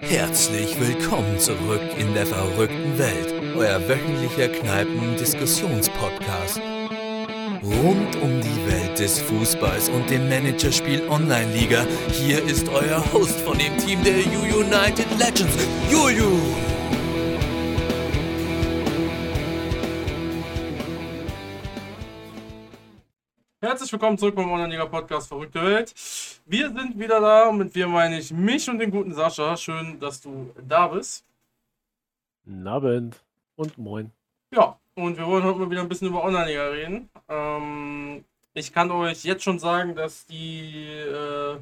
Herzlich willkommen zurück in der verrückten Welt, euer wöchentlicher Kneipen-Diskussionspodcast. Rund um die Welt des Fußballs und dem Managerspiel Online-Liga, hier ist euer Host von dem Team der U United Legends, Juju. Herzlich willkommen zurück beim Online-Liga-Podcast Verrückte Welt. Wir sind wieder da und mit wir meine ich mich und den guten Sascha. Schön, dass du da bist. Guten Abend und moin. Ja, und wir wollen heute mal wieder ein bisschen über Online-Liga reden. Ähm, ich kann euch jetzt schon sagen, dass die, äh,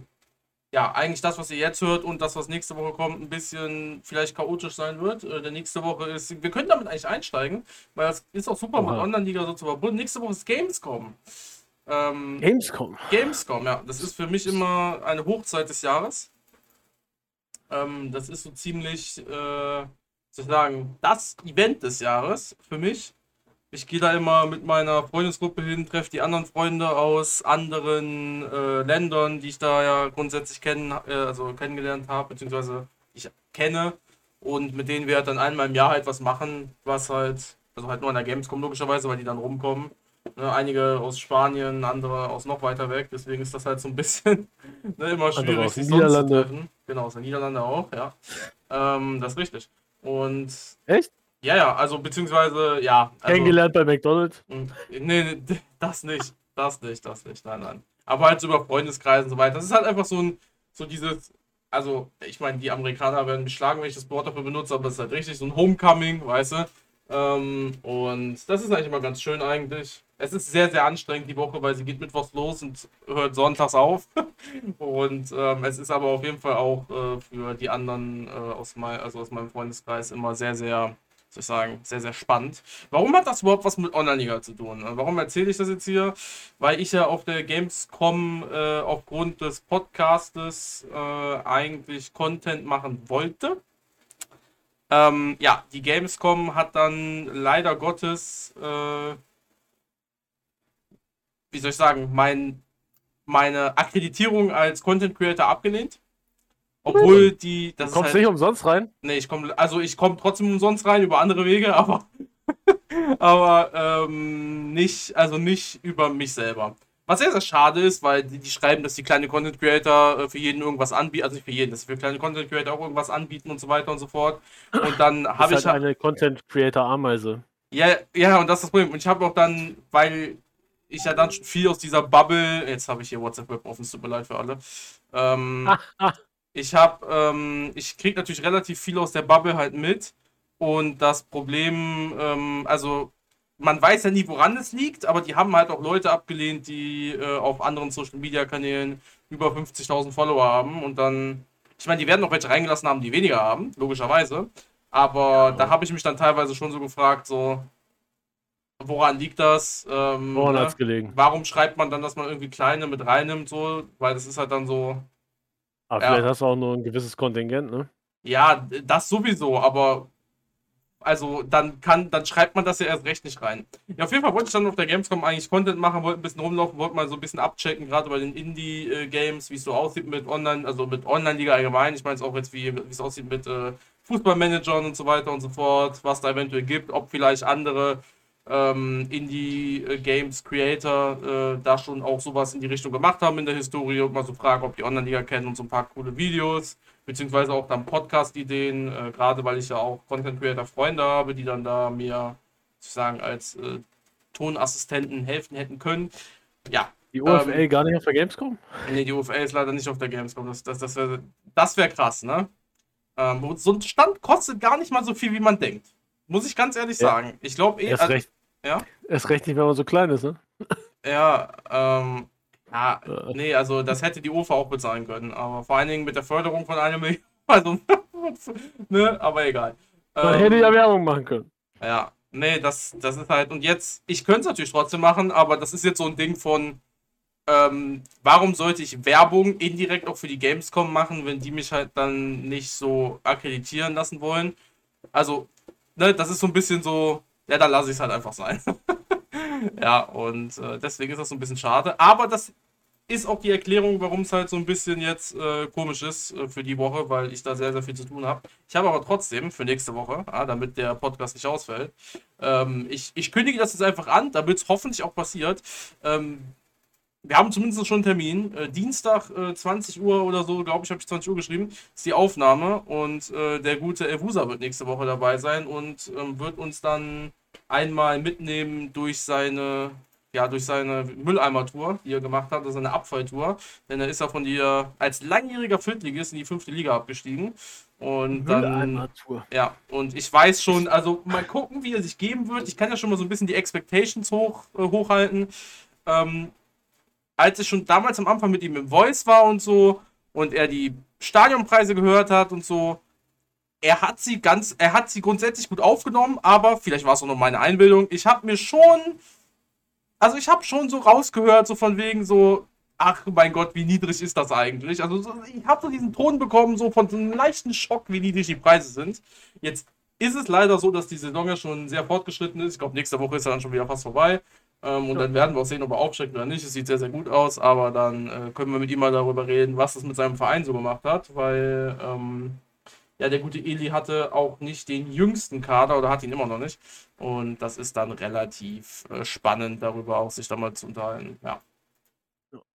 ja, eigentlich das, was ihr jetzt hört und das, was nächste Woche kommt, ein bisschen vielleicht chaotisch sein wird. Äh, der nächste Woche ist, wir können damit eigentlich einsteigen, weil es ist auch super mit Oha. Online-Liga so zu verbunden. Nächste Woche ist Gamescom. Ähm, Gamescom. Gamescom, ja. Das ist für mich immer eine Hochzeit des Jahres. Ähm, das ist so ziemlich, äh, soll ich sagen, das Event des Jahres für mich. Ich gehe da immer mit meiner Freundesgruppe hin, treffe die anderen Freunde aus anderen äh, Ländern, die ich da ja grundsätzlich kennen, äh, also kennengelernt habe, beziehungsweise ich kenne. Und mit denen wir halt dann einmal im Jahr halt was machen, was halt, also halt nur an der Gamescom logischerweise, weil die dann rumkommen. Ne, einige aus Spanien, andere aus noch weiter weg. Deswegen ist das halt so ein bisschen ne, immer schwierig, aus sich den sonst zu treffen. Genau, aus den Niederlanden auch, ja. Ähm, das ist richtig. Und Echt? ja, ja, also beziehungsweise, ja. Also, Kennengelernt bei McDonalds. Mm, Nee, nee, das nicht. Das nicht, das nicht. Nein, nein. Aber halt so über Freundeskreise und so weiter. Das ist halt einfach so ein, so dieses, also, ich meine, die Amerikaner werden mich schlagen, wenn ich das Wort dafür benutze, aber es ist halt richtig so ein Homecoming, weißt du? Ähm, und das ist eigentlich immer ganz schön eigentlich. Es ist sehr, sehr anstrengend die Woche, weil sie geht mittwochs los und hört sonntags auf. und ähm, es ist aber auf jeden Fall auch äh, für die anderen äh, aus, mein, also aus meinem Freundeskreis immer sehr, sehr, soll ich sagen, sehr, sehr spannend. Warum hat das überhaupt was mit Online-Liga zu tun? Äh, Warum erzähle ich das jetzt hier? Weil ich ja auf der Gamescom äh, aufgrund des Podcastes äh, eigentlich Content machen wollte. Ähm, ja, die Gamescom hat dann leider Gottes, äh, wie soll ich sagen, mein, meine Akkreditierung als Content Creator abgelehnt. Obwohl die, das Du kommst halt, nicht umsonst rein. Nee, ich komme, also ich komme trotzdem umsonst rein über andere Wege, aber, aber ähm, nicht, also nicht über mich selber. Was sehr, sehr schade ist, weil die, die schreiben, dass die kleine Content Creator äh, für jeden irgendwas anbieten, also nicht für jeden, dass für kleine Content Creator auch irgendwas anbieten und so weiter und so fort. Und dann habe ich halt eine Content Creator Ameise. ja, ja, und das ist das Problem. Und ich habe auch dann, weil ich ja dann schon viel aus dieser Bubble, jetzt habe ich hier WhatsApp Web offen, es tut mir leid für alle. Ähm, ich habe, ähm, ich kriege natürlich relativ viel aus der Bubble halt mit. Und das Problem, ähm, also man weiß ja nie, woran es liegt, aber die haben halt auch Leute abgelehnt, die äh, auf anderen Social Media Kanälen über 50.000 Follower haben. Und dann, ich meine, die werden auch welche reingelassen haben, die weniger haben, logischerweise. Aber da habe ich mich dann teilweise schon so gefragt, so, woran liegt das? Ähm, Woran ne? hat's gelegen? Warum schreibt man dann, dass man irgendwie kleine mit reinnimmt, so? Weil das ist halt dann so, Aber Ja. vielleicht hast du auch nur ein gewisses Kontingent, ne? ja, das sowieso, aber also dann kann, dann schreibt man das ja erst recht nicht rein. Ja, auf jeden Fall wollte ich dann auf der Gamescom eigentlich Content machen, wollte ein bisschen rumlaufen, wollte mal so ein bisschen abchecken, gerade bei den Indie-Games, wie es so aussieht mit Online, also mit Online-Liga allgemein. Ich meine es auch jetzt, wie es aussieht mit äh, Fußballmanagern und so weiter und so fort, was da eventuell gibt, ob vielleicht andere ähm, Indie-Games-Creator äh, da schon auch sowas in die Richtung gemacht haben in der Historie und mal so fragen, ob die Online-Liga kennen und so ein paar coole Videos beziehungsweise auch dann Podcast-Ideen, äh, gerade weil ich ja auch Content-Creator-Freunde habe, die dann da mir sozusagen als äh, Tonassistenten helfen hätten können. Ja, Die UFL gar nicht auf der Gamescom? nee, die UFL ist leider nicht auf der Gamescom. Das, das, das wäre das wär krass, ne? Ähm, so ein Stand kostet gar nicht mal so viel, wie man denkt. Muss ich ganz ehrlich Ja. sagen. Ich glaube eh. Erst also- recht. ja? Erst recht nicht, wenn man so klein ist, ne? Ja, ähm, ja, Äh. nee, also das hätte die UFA auch bezahlen können, aber vor allen Dingen mit der Förderung von einer Million, also, ne, aber egal. Man Ähm, hätte ja Werbung machen können. ja, nee, das, das ist halt, und jetzt, ich könnte es natürlich trotzdem machen, aber das ist jetzt so ein Ding von, ähm, warum sollte ich Werbung indirekt auch für die Gamescom machen, wenn die mich halt dann nicht so akkreditieren lassen wollen? Also, ne, das ist so ein bisschen so, ja, dann lasse ich es halt einfach sein. ja, und äh, deswegen ist das so ein bisschen schade. Aber das ist auch die Erklärung, warum es halt so ein bisschen jetzt äh, komisch ist äh, für die Woche, weil ich da sehr, sehr viel zu tun habe. Ich habe aber trotzdem für nächste Woche, ah, damit der Podcast nicht ausfällt, ähm, ich, ich kündige das jetzt einfach an, damit es hoffentlich auch passiert. Ähm, wir haben zumindest schon einen Termin. Äh, Dienstag äh, 20 Uhr oder so, glaube ich, habe ich 20 Uhr geschrieben, ist die Aufnahme und äh, der gute Evusa wird nächste Woche dabei sein und ähm, wird uns dann einmal mitnehmen durch seine ja, durch seine Mülleimer-Tour, die er gemacht hat, also seine Abfalltour. Denn er ist ja von dir als langjähriger Viertligist in die fünfte Liga abgestiegen. Und dann. Ja, und ich weiß schon, also mal gucken, wie er sich geben wird. Ich kann ja schon mal so ein bisschen die Expectations hoch, äh, hochhalten. Ähm, als ich schon damals am Anfang mit ihm im Voice war und so und er die Stadionpreise gehört hat und so, er hat sie ganz, er hat sie grundsätzlich gut aufgenommen, aber vielleicht war es auch nur meine Einbildung. Ich habe mir schon also ich habe schon so rausgehört, so von wegen so, ach mein Gott, wie niedrig ist das eigentlich? Also so, ich habe so diesen Ton bekommen, so von so einem leichten Schock, wie niedrig die Preise sind. Jetzt ist es leider so, dass die Saison ja schon sehr fortgeschritten ist. Ich glaube, nächste Woche ist er dann schon wieder fast vorbei. Ähm, und ja. dann werden wir auch sehen, ob er aufsteigt oder nicht. Es sieht sehr, sehr gut aus, aber dann äh, können wir mit ihm mal darüber reden, was es mit seinem Verein so gemacht hat, weil ähm, ja, der gute Eli hatte auch nicht den jüngsten Kader oder hat ihn immer noch nicht. Und das ist dann relativ äh, spannend, darüber auch sich da mal zu unterhalten. Ja.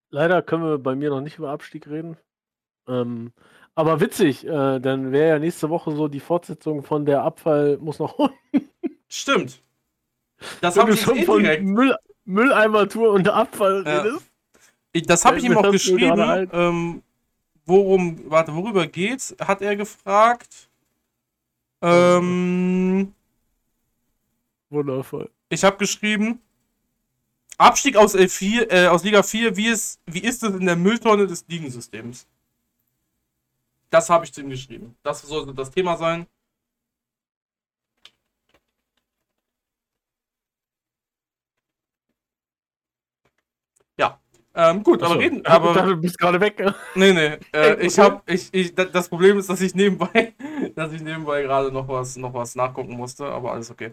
Leider können wir bei mir noch nicht über Abstieg reden. Ähm, aber witzig, äh, dann wäre ja nächste Woche so die Fortsetzung von der Abfall muss noch unten. Stimmt. Das habe ich schon von Müll, Mülleimer-Tour und Abfall ja. redest. Ich, das habe ich ihm auch geschrieben. Ähm, worum, warte, worüber geht's? Hat er gefragt. Ähm, Wundervoll. Ich habe geschrieben, Abstieg aus, L4, äh, aus Liga 4, wie, ist, wie ist es in der Mülltonne des Ligensystems? Das habe ich zu ihm geschrieben. Das sollte das Thema sein. Ähm, gut, Achso, aber reden. Aber, du bist gerade weg. Ne? Nee, nee. Äh, ich hab, ich, ich, das Problem ist, dass ich nebenbei, dass ich nebenbei gerade noch was, noch was nachgucken musste, aber alles okay.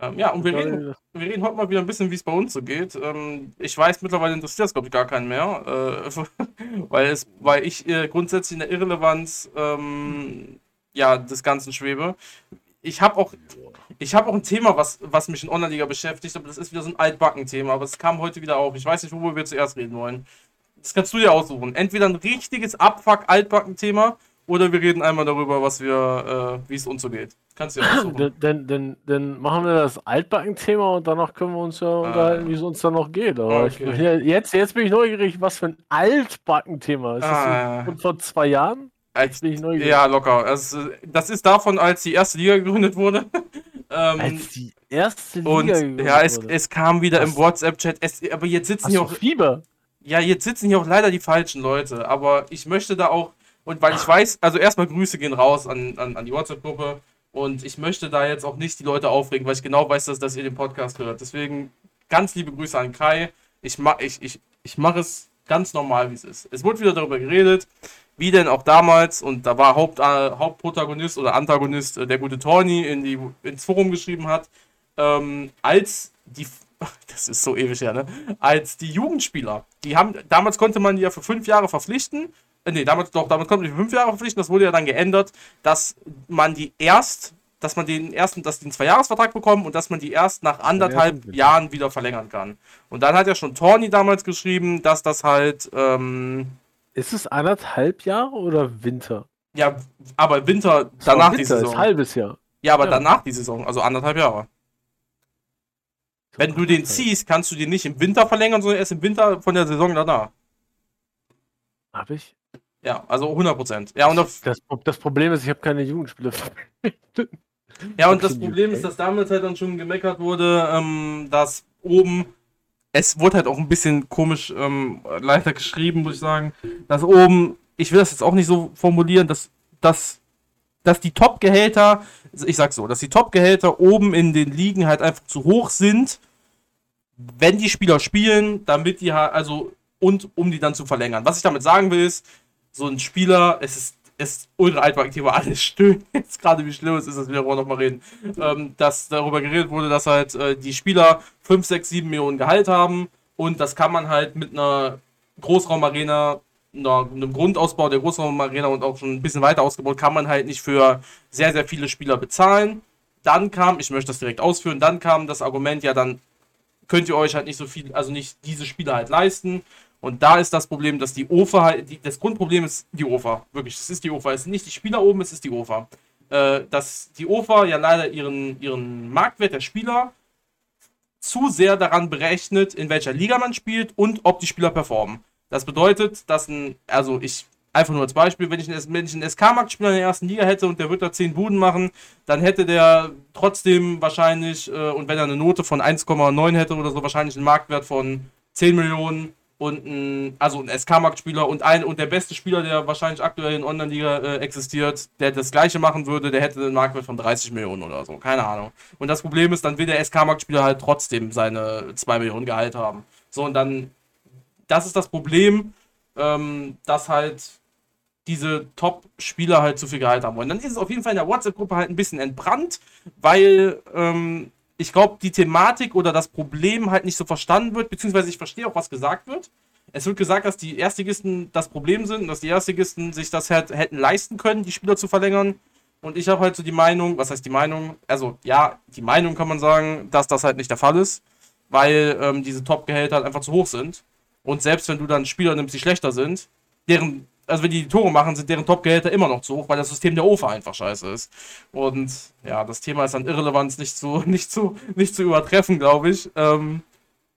Ähm, ja, und wir reden, wir reden heute mal wieder ein bisschen, wie es bei uns so geht. Ähm, ich weiß, mittlerweile interessiert es, glaube ich, gar keinen mehr, äh, weil, es, weil ich äh, grundsätzlich in der Irrelevanz ähm, ja, des Ganzen schwebe. Ich habe auch, ich habe auch ein Thema, was, was mich in Online-Liga beschäftigt, aber das ist wieder so ein Altbacken-Thema. Aber es kam heute wieder auf. Ich weiß nicht, worüber wir zuerst reden wollen. Das kannst du dir aussuchen. Entweder ein richtiges Abfuck-Altbacken-Thema oder wir reden einmal darüber, was wir, äh, wie es uns so geht. Kannst du dir aussuchen. Dann, dann, dann machen wir das Altbacken-Thema und danach können wir uns ja ah. unterhalten, wie es uns dann noch geht. Aber okay. ich, jetzt, jetzt bin ich neugierig, was für ein Altbacken-Thema ist. Ah. Das von zwei Jahren? Als, ja, locker. Also, das ist davon, als die erste Liga gegründet wurde. Ähm, als die erste Liga und, ja, es, es kam wieder Was? im WhatsApp-Chat. Aber jetzt sitzen Hast hier auch. Fieber? Ja, jetzt sitzen hier auch leider die falschen Leute. Aber ich möchte da auch. Und weil ich weiß, also erstmal Grüße gehen raus an, an, an die WhatsApp-Gruppe. Und ich möchte da jetzt auch nicht die Leute aufregen, weil ich genau weiß, dass, dass ihr den Podcast hört. Deswegen ganz liebe Grüße an Kai. Ich, ma, ich, ich, ich mache es ganz normal, wie es ist. Es wurde wieder darüber geredet wie denn auch damals, und da war Haupt, äh, Hauptprotagonist oder Antagonist äh, der gute Tony in die, ins Forum geschrieben hat, ähm, als die, das ist so ewig her, ne? Als die Jugendspieler, die haben, damals konnte man die ja für fünf Jahre verpflichten, äh, nee, damals doch, damals konnte man die für fünf Jahre verpflichten, das wurde ja dann geändert, dass man die erst, dass man den ersten, dass die einen Zweijahresvertrag bekommen und dass man die erst nach anderthalb ja, Jahren wieder verlängern kann. Und dann hat ja schon Tony damals geschrieben, dass das halt, ähm, ist es anderthalb Jahre oder Winter? Ja, aber Winter danach Winter, die Saison. Ist halbes Jahr. Ja, aber ja. danach die Saison, also anderthalb Jahre. Wenn du den ziehst, kannst du den nicht im Winter verlängern, sondern erst im Winter von der Saison danach. Hab ich? Ja, also 100 Prozent. Ja, und das, das, Problem ist, ich habe keine Jugendspiele. ja, und das Problem ist, dass damals halt dann schon gemeckert wurde, ähm, dass oben es wurde halt auch ein bisschen komisch ähm, leichter geschrieben, muss ich sagen. Dass oben, ich will das jetzt auch nicht so formulieren, dass, dass, dass die Top-Gehälter, ich sag so, dass die Top-Gehälter oben in den Ligen halt einfach zu hoch sind, wenn die Spieler spielen, damit die halt, also, und um die dann zu verlängern. Was ich damit sagen will, ist, so ein Spieler, es ist ist ultra altbacken alles stöhnt jetzt gerade, wie schlimm es ist, dass wir darüber nochmal reden. Ähm, dass darüber geredet wurde, dass halt äh, die Spieler 5, 6, 7 Millionen Gehalt haben und das kann man halt mit einer Großraumarena, einem Grundausbau der Großraumarena und auch schon ein bisschen weiter ausgebaut, kann man halt nicht für sehr, sehr viele Spieler bezahlen. Dann kam, ich möchte das direkt ausführen, dann kam das Argument, ja, dann könnt ihr euch halt nicht so viel, also nicht diese Spieler halt leisten. Und da ist das Problem, dass die OFA halt, die, das Grundproblem ist die OFA. Wirklich, es ist die OFA. Es sind nicht die Spieler oben, es ist die OFA. Äh, dass die OFA ja leider ihren, ihren Marktwert der Spieler zu sehr daran berechnet, in welcher Liga man spielt und ob die Spieler performen. Das bedeutet, dass ein, also ich, einfach nur als Beispiel, wenn ich einen, einen SK-Marktspieler in der ersten Liga hätte und der wird da 10 Buden machen, dann hätte der trotzdem wahrscheinlich, äh, und wenn er eine Note von 1,9 hätte oder so, wahrscheinlich einen Marktwert von 10 Millionen und ein, also ein SK-Marktspieler und ein und der beste Spieler, der wahrscheinlich aktuell in Online-Liga äh, existiert, der das gleiche machen würde, der hätte einen Marktwert von 30 Millionen oder so. Keine Ahnung. Und das Problem ist, dann will der SK-Marktspieler halt trotzdem seine 2 Millionen Gehalt haben. So, und dann, das ist das Problem, ähm, dass halt diese Top-Spieler halt zu viel Gehalt haben wollen. Dann ist es auf jeden Fall in der WhatsApp-Gruppe halt ein bisschen entbrannt, weil ähm, ich glaube, die Thematik oder das Problem halt nicht so verstanden wird, beziehungsweise ich verstehe auch, was gesagt wird. Es wird gesagt, dass die Erstligisten das Problem sind dass die Erstligisten sich das halt hätten leisten können, die Spieler zu verlängern. Und ich habe halt so die Meinung, was heißt die Meinung? Also, ja, die Meinung kann man sagen, dass das halt nicht der Fall ist, weil ähm, diese Top-Gehälter halt einfach zu hoch sind. Und selbst wenn du dann Spieler nimmst, die schlechter sind, deren also wenn die, die Tore machen, sind deren Topgehälter immer noch zu hoch, weil das System der OFA einfach scheiße ist. Und ja, das Thema ist an Irrelevanz nicht zu, nicht zu, nicht zu übertreffen, glaube ich. Ähm,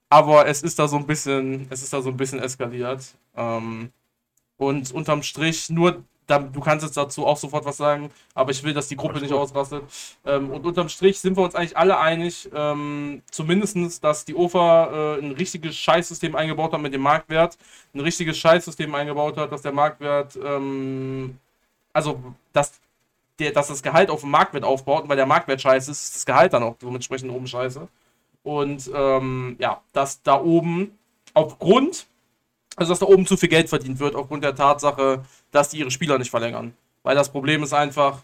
aber es ist da so ein bisschen, es ist da so ein bisschen eskaliert. Ähm, und unterm Strich nur du kannst jetzt dazu auch sofort was sagen, aber ich will, dass die Gruppe nicht ausrastet. Ähm, und unterm Strich sind wir uns eigentlich alle einig, ähm, zumindest, dass die OFA äh, ein richtiges Scheißsystem eingebaut hat mit dem Marktwert, ein richtiges Scheißsystem eingebaut hat, dass der Marktwert, ähm, also dass, der, dass das Gehalt auf dem Marktwert aufbaut, und weil der Marktwert scheiße ist, ist das Gehalt dann auch dementsprechend oben scheiße. Und ähm, ja, dass da oben aufgrund also, dass da oben zu viel Geld verdient wird, aufgrund der Tatsache, dass die ihre Spieler nicht verlängern. Weil das Problem ist einfach,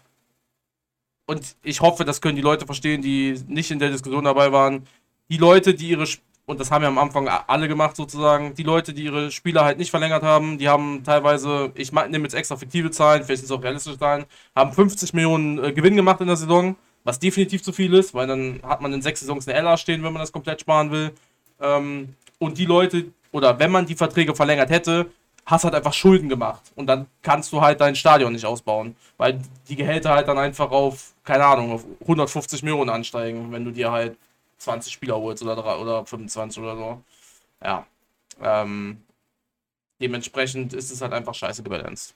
und ich hoffe, das können die Leute verstehen, die nicht in der Diskussion dabei waren, die Leute, die ihre, und das haben ja am Anfang alle gemacht sozusagen, die Leute, die ihre Spieler halt nicht verlängert haben, die haben teilweise, ich nehme jetzt extra fiktive Zahlen, vielleicht sind es auch realistische Zahlen, haben 50 Millionen äh, Gewinn gemacht in der Saison, was definitiv zu viel ist, weil dann hat man in sechs Saisons eine LA stehen, wenn man das komplett sparen will. Ähm, und die Leute, oder wenn man die Verträge verlängert hätte, hast halt einfach Schulden gemacht. Und dann kannst du halt dein Stadion nicht ausbauen. Weil die Gehälter halt dann einfach auf, keine Ahnung, auf 150 Millionen ansteigen, wenn du dir halt 20 Spieler holst oder, oder 25 oder so. Ja. Ähm, dementsprechend ist es halt einfach scheiße gebalanced.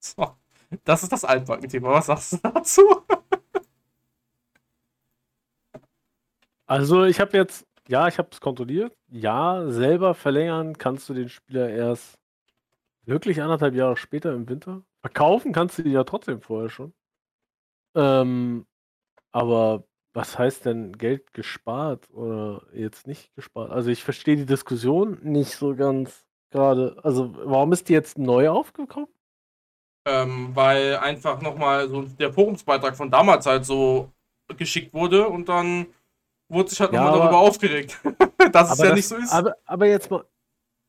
So. Das ist das Altbacken-Thema. Was sagst du dazu? Also, ich habe jetzt ja, ich habe es kontrolliert. Ja, selber verlängern kannst du den Spieler erst wirklich anderthalb Jahre später im Winter. Verkaufen kannst du die ja trotzdem vorher schon. Ähm, aber was heißt denn Geld gespart oder jetzt nicht gespart? Also ich verstehe die Diskussion nicht so ganz gerade. Also warum ist die jetzt neu aufgekommen? Ähm, weil einfach nochmal so der Forumsbeitrag von damals halt so geschickt wurde und dann wurde sich halt ja, nochmal darüber aufgeregt, dass es ja das, nicht so ist. Aber, aber jetzt mal,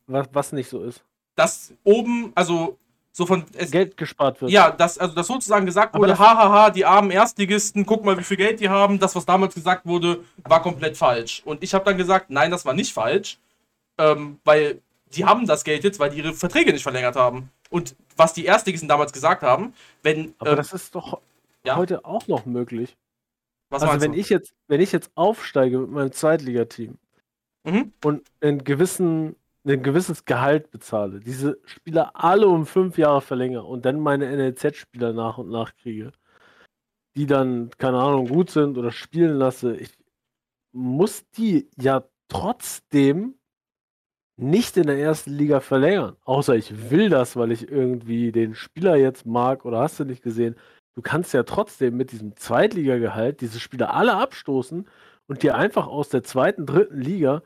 was, was nicht so ist. Dass oben, also so von es, Geld gespart wird. Ja, dass, also dass sozusagen gesagt wurde, hahaha, die armen Erstligisten, guck mal, wie viel Geld die haben. Das, was damals gesagt wurde, war komplett falsch. Und ich habe dann gesagt, nein, das war nicht falsch, ähm, weil die haben das Geld jetzt, weil die ihre Verträge nicht verlängert haben. Und was die Erstligisten damals gesagt haben, wenn. Aber ähm, das ist doch ja? heute auch noch möglich. Was also wenn du? ich jetzt, wenn ich jetzt aufsteige mit meinem Zweitligateam mhm. und einen gewissen, ein gewisses Gehalt bezahle, diese Spieler alle um fünf Jahre verlängere und dann meine NLZ-Spieler nach und nach kriege, die dann, keine Ahnung, gut sind oder spielen lasse, ich muss die ja trotzdem nicht in der ersten Liga verlängern. Außer ich will das, weil ich irgendwie den Spieler jetzt mag oder hast du nicht gesehen du kannst ja trotzdem mit diesem Zweitligagehalt diese Spieler alle abstoßen und dir einfach aus der zweiten, dritten Liga,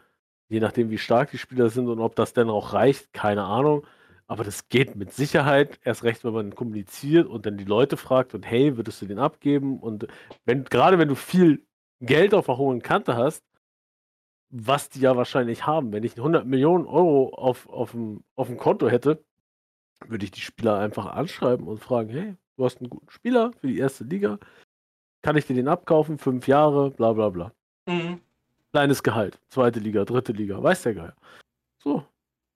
je nachdem wie stark die Spieler sind und ob das denn auch reicht, keine Ahnung, aber das geht mit Sicherheit, erst recht, wenn man kommuniziert und dann die Leute fragt und hey, würdest du den abgeben? Und wenn, gerade wenn du viel Geld auf der hohen Kante hast, was die ja wahrscheinlich haben. Wenn ich 100 Millionen Euro auf, auf, dem, auf dem Konto hätte, würde ich die Spieler einfach anschreiben und fragen, hey, du hast einen guten Spieler für die erste Liga, kann ich dir den abkaufen, fünf Jahre, bla bla bla. Mhm. Kleines Gehalt, zweite Liga, dritte Liga, weiß der Geier. So,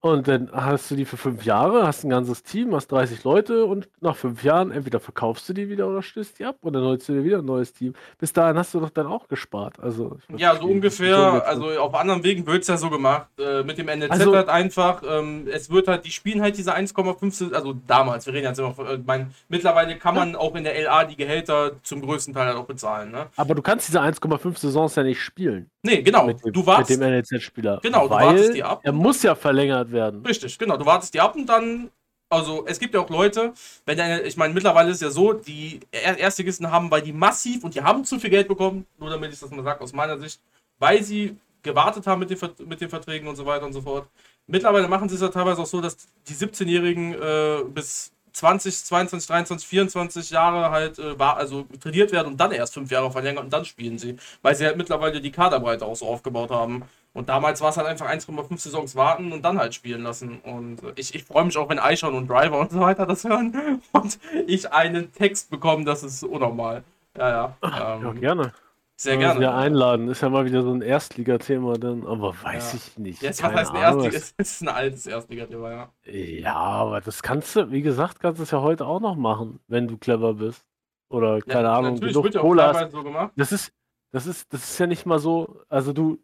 und dann hast du die für fünf Jahre, hast ein ganzes Team, hast 30 Leute und nach fünf Jahren entweder verkaufst du die wieder oder stößt die ab und dann holst du dir wieder ein neues Team. Bis dahin hast du doch dann auch gespart. Also, ja, so ungefähr, also auf anderen Wegen wird es ja so gemacht. Äh, mit dem NLZ also, halt einfach, ähm, es wird halt, die spielen halt diese 1,5, also damals, wir reden jetzt immer von, äh, mein, mittlerweile kann man ja. auch in der LA die Gehälter zum größten Teil halt auch bezahlen. Ne? Aber du kannst diese 1,5 Saisons ja nicht spielen. Nee, genau. Dem, du warst, mit dem NLZ-Spieler. Genau, du wartest die ab. Er muss ja verlängert werden. Richtig, genau. Du wartest die ab und dann. Also, es gibt ja auch Leute, wenn der, ich meine, mittlerweile ist ja so, die Erstligisten haben, weil die massiv und die haben zu viel Geld bekommen, nur damit ich das mal sage, aus meiner Sicht, weil sie gewartet haben mit den, mit den Verträgen und so weiter und so fort. Mittlerweile machen sie es ja teilweise auch so, dass die 17-Jährigen äh, bis 20, 22, 23, 24 Jahre halt äh, war, also trainiert werden und dann erst fünf Jahre verlängern und dann spielen sie, weil sie halt mittlerweile die Kaderbreite auch so aufgebaut haben. Und damals war es halt einfach 1,5 Saisons warten und dann halt spielen lassen. Und äh, ich, ich freue mich auch, wenn Eichhorn und Driver und so weiter das hören und ich einen Text bekomme, das ist unnormal. Ja, ja. Ähm, ja, gerne. Sehr gerne. Wir einladen. Ist ja mal wieder so ein Erstligathema dann, aber weiß ja. ich nicht. Jetzt, was heißt ein Erstliga? Es ist ein altes Erstligathema, ja. Ja, aber das kannst du, wie gesagt, kannst du es ja heute auch noch machen, wenn du clever bist. Oder keine ja, Ahnung, ja auch Cola so gemacht. Das ist, das ist, das ist ja nicht mal so, also du,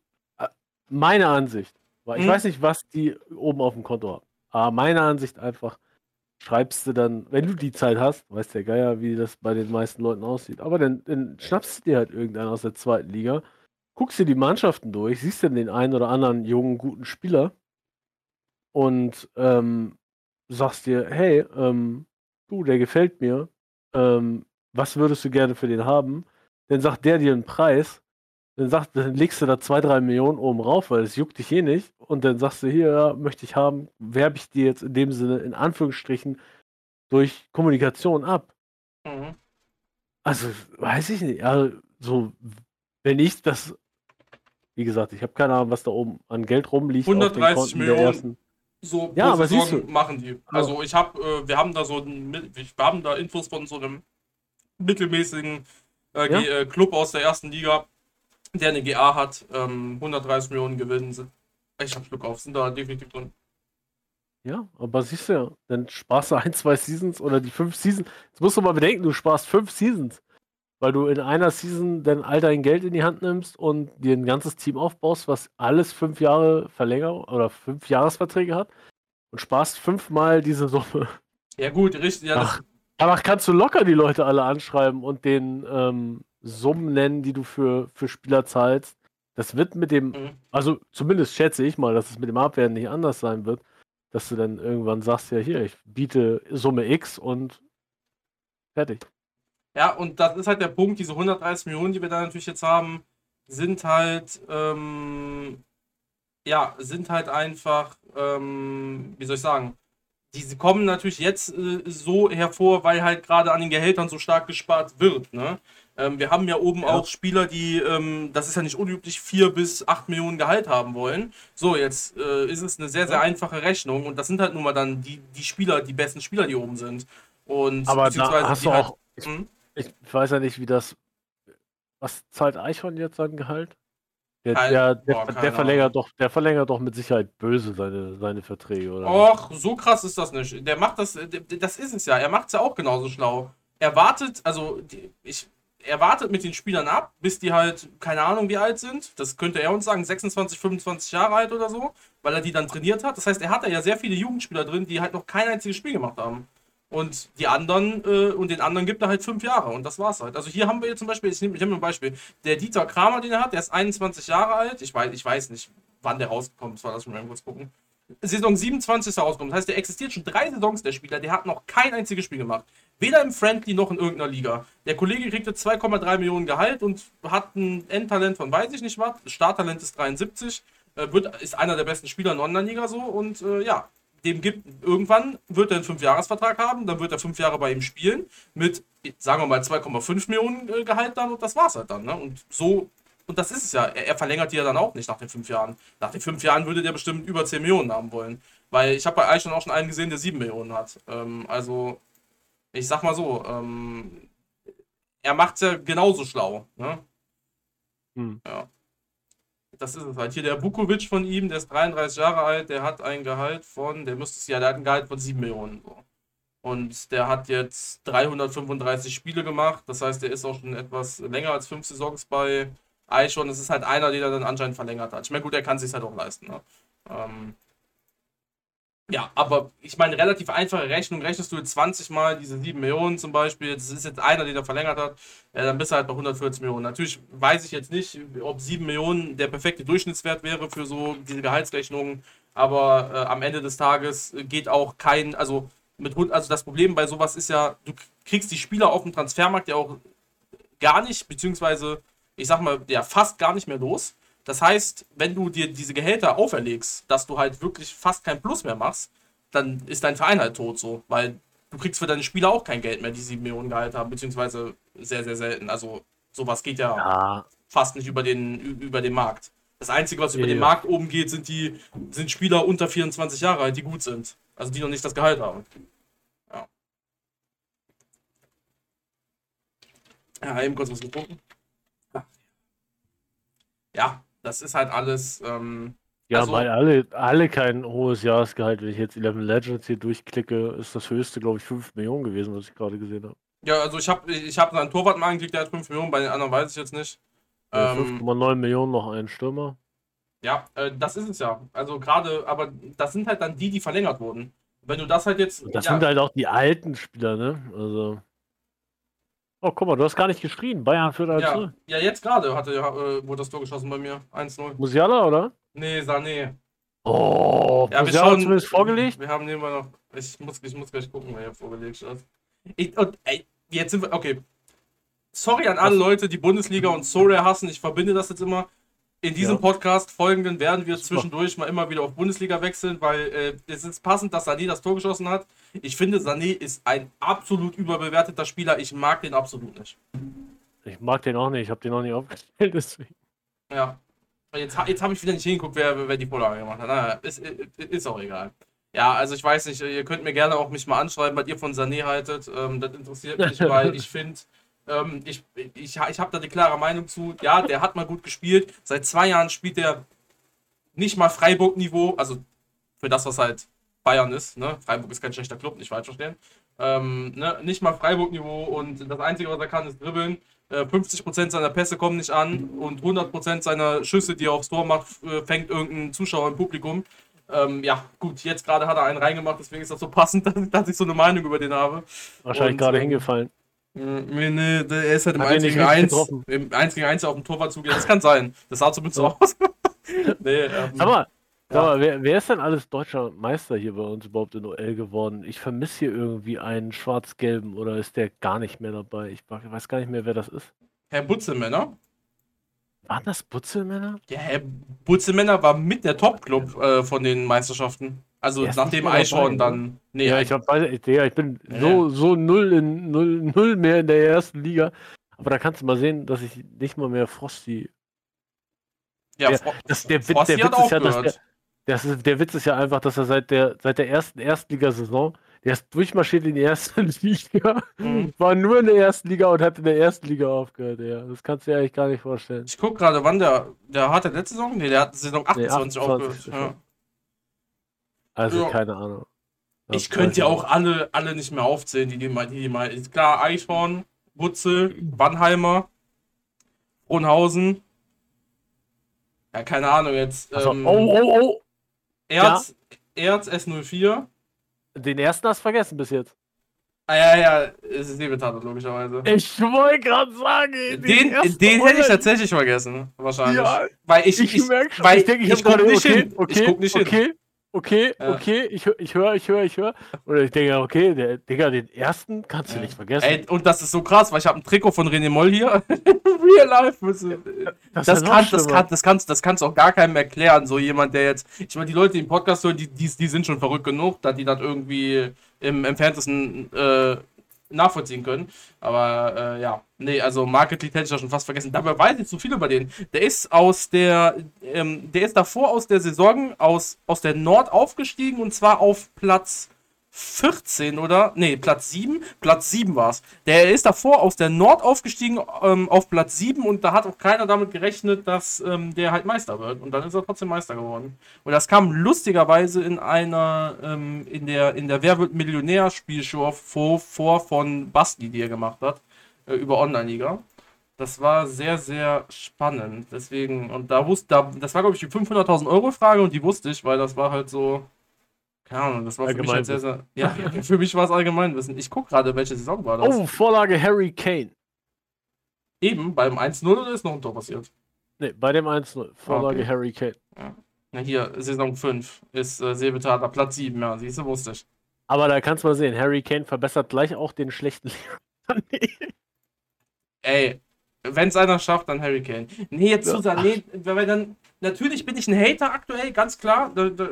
meine Ansicht, weil ich hm. weiß nicht, was die oben auf dem Konto haben, aber meine Ansicht einfach, schreibst du dann, wenn du die Zeit hast, weiß der Geier, wie das bei den meisten Leuten aussieht, aber dann, dann schnappst du dir halt irgendeinen aus der zweiten Liga, guckst dir die Mannschaften durch, siehst dann den einen oder anderen jungen, guten Spieler und ähm, sagst dir, hey, ähm, du, der gefällt mir, ähm, was würdest du gerne für den haben? Dann sagt der dir einen Preis dann, sagt, dann legst du da zwei, drei Millionen oben rauf, weil es juckt dich eh nicht. Und dann sagst du, hier, ja, möchte ich haben, werbe ich dir jetzt in dem Sinne, in Anführungsstrichen, durch Kommunikation ab. Mhm. Also, weiß ich nicht. Also, so, wenn ich das, wie gesagt, ich habe keine Ahnung, was da oben an Geld rumliegt. 130 Millionen. So ja, aber Saison machen die. Also ich habe, äh, wir haben da so, ein, wir haben da Infos von so einem mittelmäßigen äh, ja? Äh, Club aus der ersten Liga der eine GA hat, ähm, 130 Millionen gewinnen, sind echt am Stück auf, sind da definitiv drin. Ja, aber siehst du ja, dann sparst du ein, zwei Seasons oder die fünf Seasons. Jetzt musst du mal bedenken, du sparst fünf Seasons, weil du in einer Season dann all dein Geld in die Hand nimmst und dir ein ganzes Team aufbaust, was alles fünf Jahre Verlängerung oder fünf Jahresverträge hat und sparst fünfmal diese Summe. Ja, gut, richtig. Ja, Ach, aber kannst du locker die Leute alle anschreiben und den ähm, Summen nennen, die du für, für Spieler zahlst. Das wird mit dem, mhm. also zumindest schätze ich mal, dass es mit dem Abwehren nicht anders sein wird, dass du dann irgendwann sagst, ja hier, ich biete Summe X und fertig. Ja, und das ist halt der Punkt, diese 130 Millionen, die wir da natürlich jetzt haben, sind halt, ähm, ja, sind halt einfach, ähm, wie soll ich sagen, die kommen natürlich jetzt äh, so hervor, weil halt gerade an den Gehältern so stark gespart wird. Ne? Ähm, wir haben ja oben ja. auch Spieler, die, ähm, das ist ja nicht unüblich, vier bis acht Millionen Gehalt haben wollen. So, jetzt äh, ist es eine sehr, sehr einfache Rechnung und das sind halt nun mal dann die, die Spieler, die besten Spieler, die oben sind. Und Aber da hast du halt, auch, ich, hm? ich, weiß ja nicht, wie das, was zahlt Eichhorn jetzt sein Gehalt? Der, der, der, boah, der, verlängert doch, der verlängert doch mit Sicherheit böse seine, seine Verträge, oder? Och, so krass ist das nicht. Der macht das, das ist es ja. Er macht es ja auch genauso schlau. Er wartet, also ich, er wartet mit den Spielern ab, bis die halt, keine Ahnung, wie alt sind. Das könnte er uns sagen, 26, 25 Jahre alt oder so, weil er die dann trainiert hat. Das heißt, er hat da ja sehr viele Jugendspieler drin, die halt noch kein einziges Spiel gemacht haben. Und die anderen, äh, und den anderen gibt er halt fünf Jahre und das war's halt. Also hier haben wir jetzt zum Beispiel, ich nehme nehm ein Beispiel, der Dieter Kramer, den er hat, der ist 21 Jahre alt. Ich weiß, ich weiß nicht, wann der rauskommt, das war das schon mal kurz gucken. Saison 27 ist er rausgekommen. Das heißt, der existiert schon drei Saisons, der Spieler, der hat noch kein einziges Spiel gemacht. Weder im Friendly noch in irgendeiner Liga. Der Kollege kriegte 2,3 Millionen Gehalt und hat ein Endtalent von weiß ich nicht was. Starttalent ist 73. Äh, wird, ist einer der besten Spieler in der Online-Liga so. Und äh, ja, dem gibt, irgendwann wird er einen 5-Jahres-Vertrag haben. Dann wird er 5 Jahre bei ihm spielen. Mit, sagen wir mal, 2,5 Millionen äh, Gehalt dann. Und das war's halt dann. Ne? Und so und das ist es ja, er, er, verlängert die ja dann auch nicht nach den fünf Jahren. Nach den fünf Jahren würde der bestimmt über 10 Millionen haben wollen. Weil ich habe bei Eichhorn auch schon einen gesehen, der 7 Millionen hat. Ähm, also, ich sag mal so, ähm, er macht es ja genauso schlau. Ne? Hm. Ja. Das ist es halt. Hier der Bukovic von ihm, der ist 33 Jahre alt, der hat ein Gehalt von, der müsste es ja, der hat ein Gehalt von 7 Millionen. So. Und der hat jetzt 335 Spiele gemacht. Das heißt, der ist auch schon etwas länger als fünf Saisons bei Eichhorn. Das ist halt einer, der dann anscheinend verlängert hat. Ich meine, gut, er kann es sich halt auch leisten. Ne? Ähm, ja, aber ich meine, relativ einfache Rechnung. Rechnest du jetzt 20 Mal diese 7 Millionen zum Beispiel, das ist jetzt einer, der verlängert hat, äh, dann bist du halt bei 140 Millionen. Natürlich weiß ich jetzt nicht, ob 7 Millionen der perfekte Durchschnittswert wäre für so diese Gehaltsrechnungen, aber äh, am Ende des Tages geht auch kein, also mit also das Problem bei sowas ist ja, du kriegst die Spieler auf dem Transfermarkt ja auch gar nicht, beziehungsweise ich sag mal, ja fast gar nicht mehr los. Das heißt, wenn du dir diese Gehälter auferlegst, dass du halt wirklich fast kein Plus mehr machst, dann ist dein Verein halt tot so, weil du kriegst für deine Spieler auch kein Geld mehr, die 7 Millionen Gehalt haben, beziehungsweise sehr, sehr selten. Also sowas geht ja, ja. fast nicht über den, über den Markt. Das Einzige, was über ja, den Markt oben geht, sind die sind Spieler unter 24 Jahre alt, die gut sind. Also die noch nicht das Gehalt haben. Ja. Ja, eben kurz was getrunken. Ja, das ist halt alles. Ähm, ja, also, weil alle, alle kein hohes Jahresgehalt. Wenn ich jetzt 11 Legends hier durchklicke, ist das höchste, glaube ich, 5 Millionen gewesen, was ich gerade gesehen habe. Ja, also ich habe ich hab einen Torwart mal angeklickt, der hat 5 Millionen, bei den anderen weiß ich jetzt nicht. Ja, 5,9 ähm, Millionen noch ein Stürmer. Ja, äh, das ist es ja. Also gerade, aber das sind halt dann die, die verlängert wurden. Wenn du das halt jetzt. Das ja, sind halt auch die alten Spieler, ne? Also. Oh, guck mal, du hast gar nicht geschrien. Bayern führt 1 ja, ja, jetzt gerade hatte, äh, wurde das Tor geschossen bei mir. 1-0. Musiala, oder? Nee, Sané. Oh, ja, Musiala schon, zumindest vorgelegt? Wir haben immer noch. Ich muss, ich muss gleich gucken, wer hier vorgelegt hat. Ich, und, ey, jetzt sind wir. Okay. Sorry an alle Leute, die Bundesliga und Sorry hassen. Ich verbinde das jetzt immer. In diesem ja. Podcast folgenden werden wir zwischendurch mal immer wieder auf Bundesliga wechseln, weil äh, es ist passend, dass Sané das Tor geschossen hat. Ich finde, Sané ist ein absolut überbewerteter Spieler. Ich mag den absolut nicht. Ich mag den auch nicht. Ich habe den auch nicht aufgestellt, deswegen. Ja. Jetzt, jetzt habe ich wieder nicht hingeguckt, wer, wer die Vorlage gemacht hat. Naja, ist, ist, auch egal. Ja, also ich weiß nicht, ihr könnt mir gerne auch mich mal anschreiben, was ihr von Sané haltet. Ähm, das interessiert mich, weil ich finde, ähm, ich ich, ich habe da die klare Meinung zu. Ja, der hat mal gut gespielt. Seit zwei Jahren spielt er nicht mal Freiburg-Niveau. Also für das, was halt Bayern ist. Ne? Freiburg ist kein schlechter Club, nicht falsch verstehen. Ähm, ne? Nicht mal Freiburg-Niveau und das Einzige, was er kann, ist dribbeln. Äh, 50% seiner Pässe kommen nicht an und 100% seiner Schüsse, die er aufs Tor macht, äh, fängt irgendein Zuschauer im Publikum. Ähm, ja, gut, jetzt gerade hat er einen reingemacht, deswegen ist das so passend, dass ich so eine Meinung über den habe. Wahrscheinlich gerade ähm, hingefallen. Nee, nee, er ist halt im 1 gegen 1, im 1 gegen 1 auf dem Torwart Das kann sein. Das sah zumindest so aus. nee, ähm, Sag mal, ja. mal wer, wer, ist denn alles deutscher Meister hier bei uns überhaupt in OL geworden? Ich vermisse hier irgendwie einen schwarz-gelben oder ist der gar nicht mehr dabei? Ich weiß gar nicht mehr, wer das ist. Herr Butzelmänner? Waren das Butzelmänner? Ja, Herr Butzelmänner war mit der Top-Club äh, von den Meisterschaften. Also nachdem Eichhorn dann. Nee, ja, ich, hab, ja, ich bin ja. so, so null, in, null, null mehr in der ersten Liga. Aber da kannst du mal sehen, dass ich nicht mal mehr Frosty. Ja, der, das, der, Frosty der Witz ist ja, dass der, das ist, der Witz ist ja einfach, dass er seit der, seit der ersten Erstligasaison, der ist durchmarschiert in die erste Liga, mhm. war nur in der ersten Liga und hat in der ersten Liga aufgehört. Ja. Das kannst du dir eigentlich gar nicht vorstellen. Ich guck gerade, wann der, der hat der letzte Saison? Nee, der hat Saison 28, nee, 28 aufgehört. Ja. Also ja. keine Ahnung. Das ich könnte ja auch alle, alle nicht mehr aufzählen, die die mal, die, die mal. Klar, Eichhorn, Butzel, Wannheimer, Brunhausen. Ja, keine Ahnung jetzt. Also, ähm, oh, oh, oh. Erz, ja. Erz S04. Den ersten hast du vergessen bis jetzt. Ah, ja, ja, es ist Nebeltate, logischerweise. Ich wollte gerade sagen, den, den, den hätte ich tatsächlich vergessen, wahrscheinlich. Ja, weil ich, ich, ich, merke schon, weil ich, denke, ich, ich guck nicht okay, hin. Okay, ich guck nicht okay. hin okay, ja. okay, ich, ich höre, ich höre, ich höre. Oder ich denke, okay, der Digga, den ersten kannst du ja. nicht vergessen. Ey, und das ist so krass, weil ich habe ein Trikot von René Moll hier. Real life. Das, das, kann, das, kann, das, kannst, das kannst du auch gar keinem erklären. So jemand, der jetzt. Ich meine, die Leute, die im Podcast hören, die, die, die sind schon verrückt genug, dass die das irgendwie im entferntesten äh, nachvollziehen können. Aber äh, ja, nee, also Market Lead hätte ich ja schon fast vergessen. Dabei weiß ich zu viel über den. Der ist aus der, ähm, der ist davor aus der Saison aus, aus der Nord aufgestiegen und zwar auf Platz 14 oder? Nee, Platz 7. Platz 7 war es. Der ist davor aus der Nord aufgestiegen ähm, auf Platz 7 und da hat auch keiner damit gerechnet, dass ähm, der halt Meister wird. Und dann ist er trotzdem Meister geworden. Und das kam lustigerweise in einer, ähm, in der, in der Wer wird Millionär-Spielshow vor, vor von Basti, die er gemacht hat, äh, über Online-Liga. Das war sehr, sehr spannend. Deswegen, und da wusste, da, das war glaube ich die 500.000 Euro Frage und die wusste ich, weil das war halt so, keine Ahnung, das war für mich halt sehr, sehr. Ja, für mich war es Allgemeinwissen. Ich gucke gerade, welche Saison war das. Oh, Vorlage Harry Kane. Eben, beim 1-0 oder ist noch ein Tor passiert? Ne, bei dem 1-0. Vorlage okay. Harry Kane. Ja. Na hier, Saison 5 ist äh, Sebetater, Platz 7, ja, siehst du, wusste ich. Aber da kannst du mal sehen, Harry Kane verbessert gleich auch den schlechten Ey, wenn es einer schafft, dann Harry Kane. Nee, jetzt ja. zu sagen, nee, weil dann, natürlich bin ich ein Hater aktuell, ganz klar. Da, da,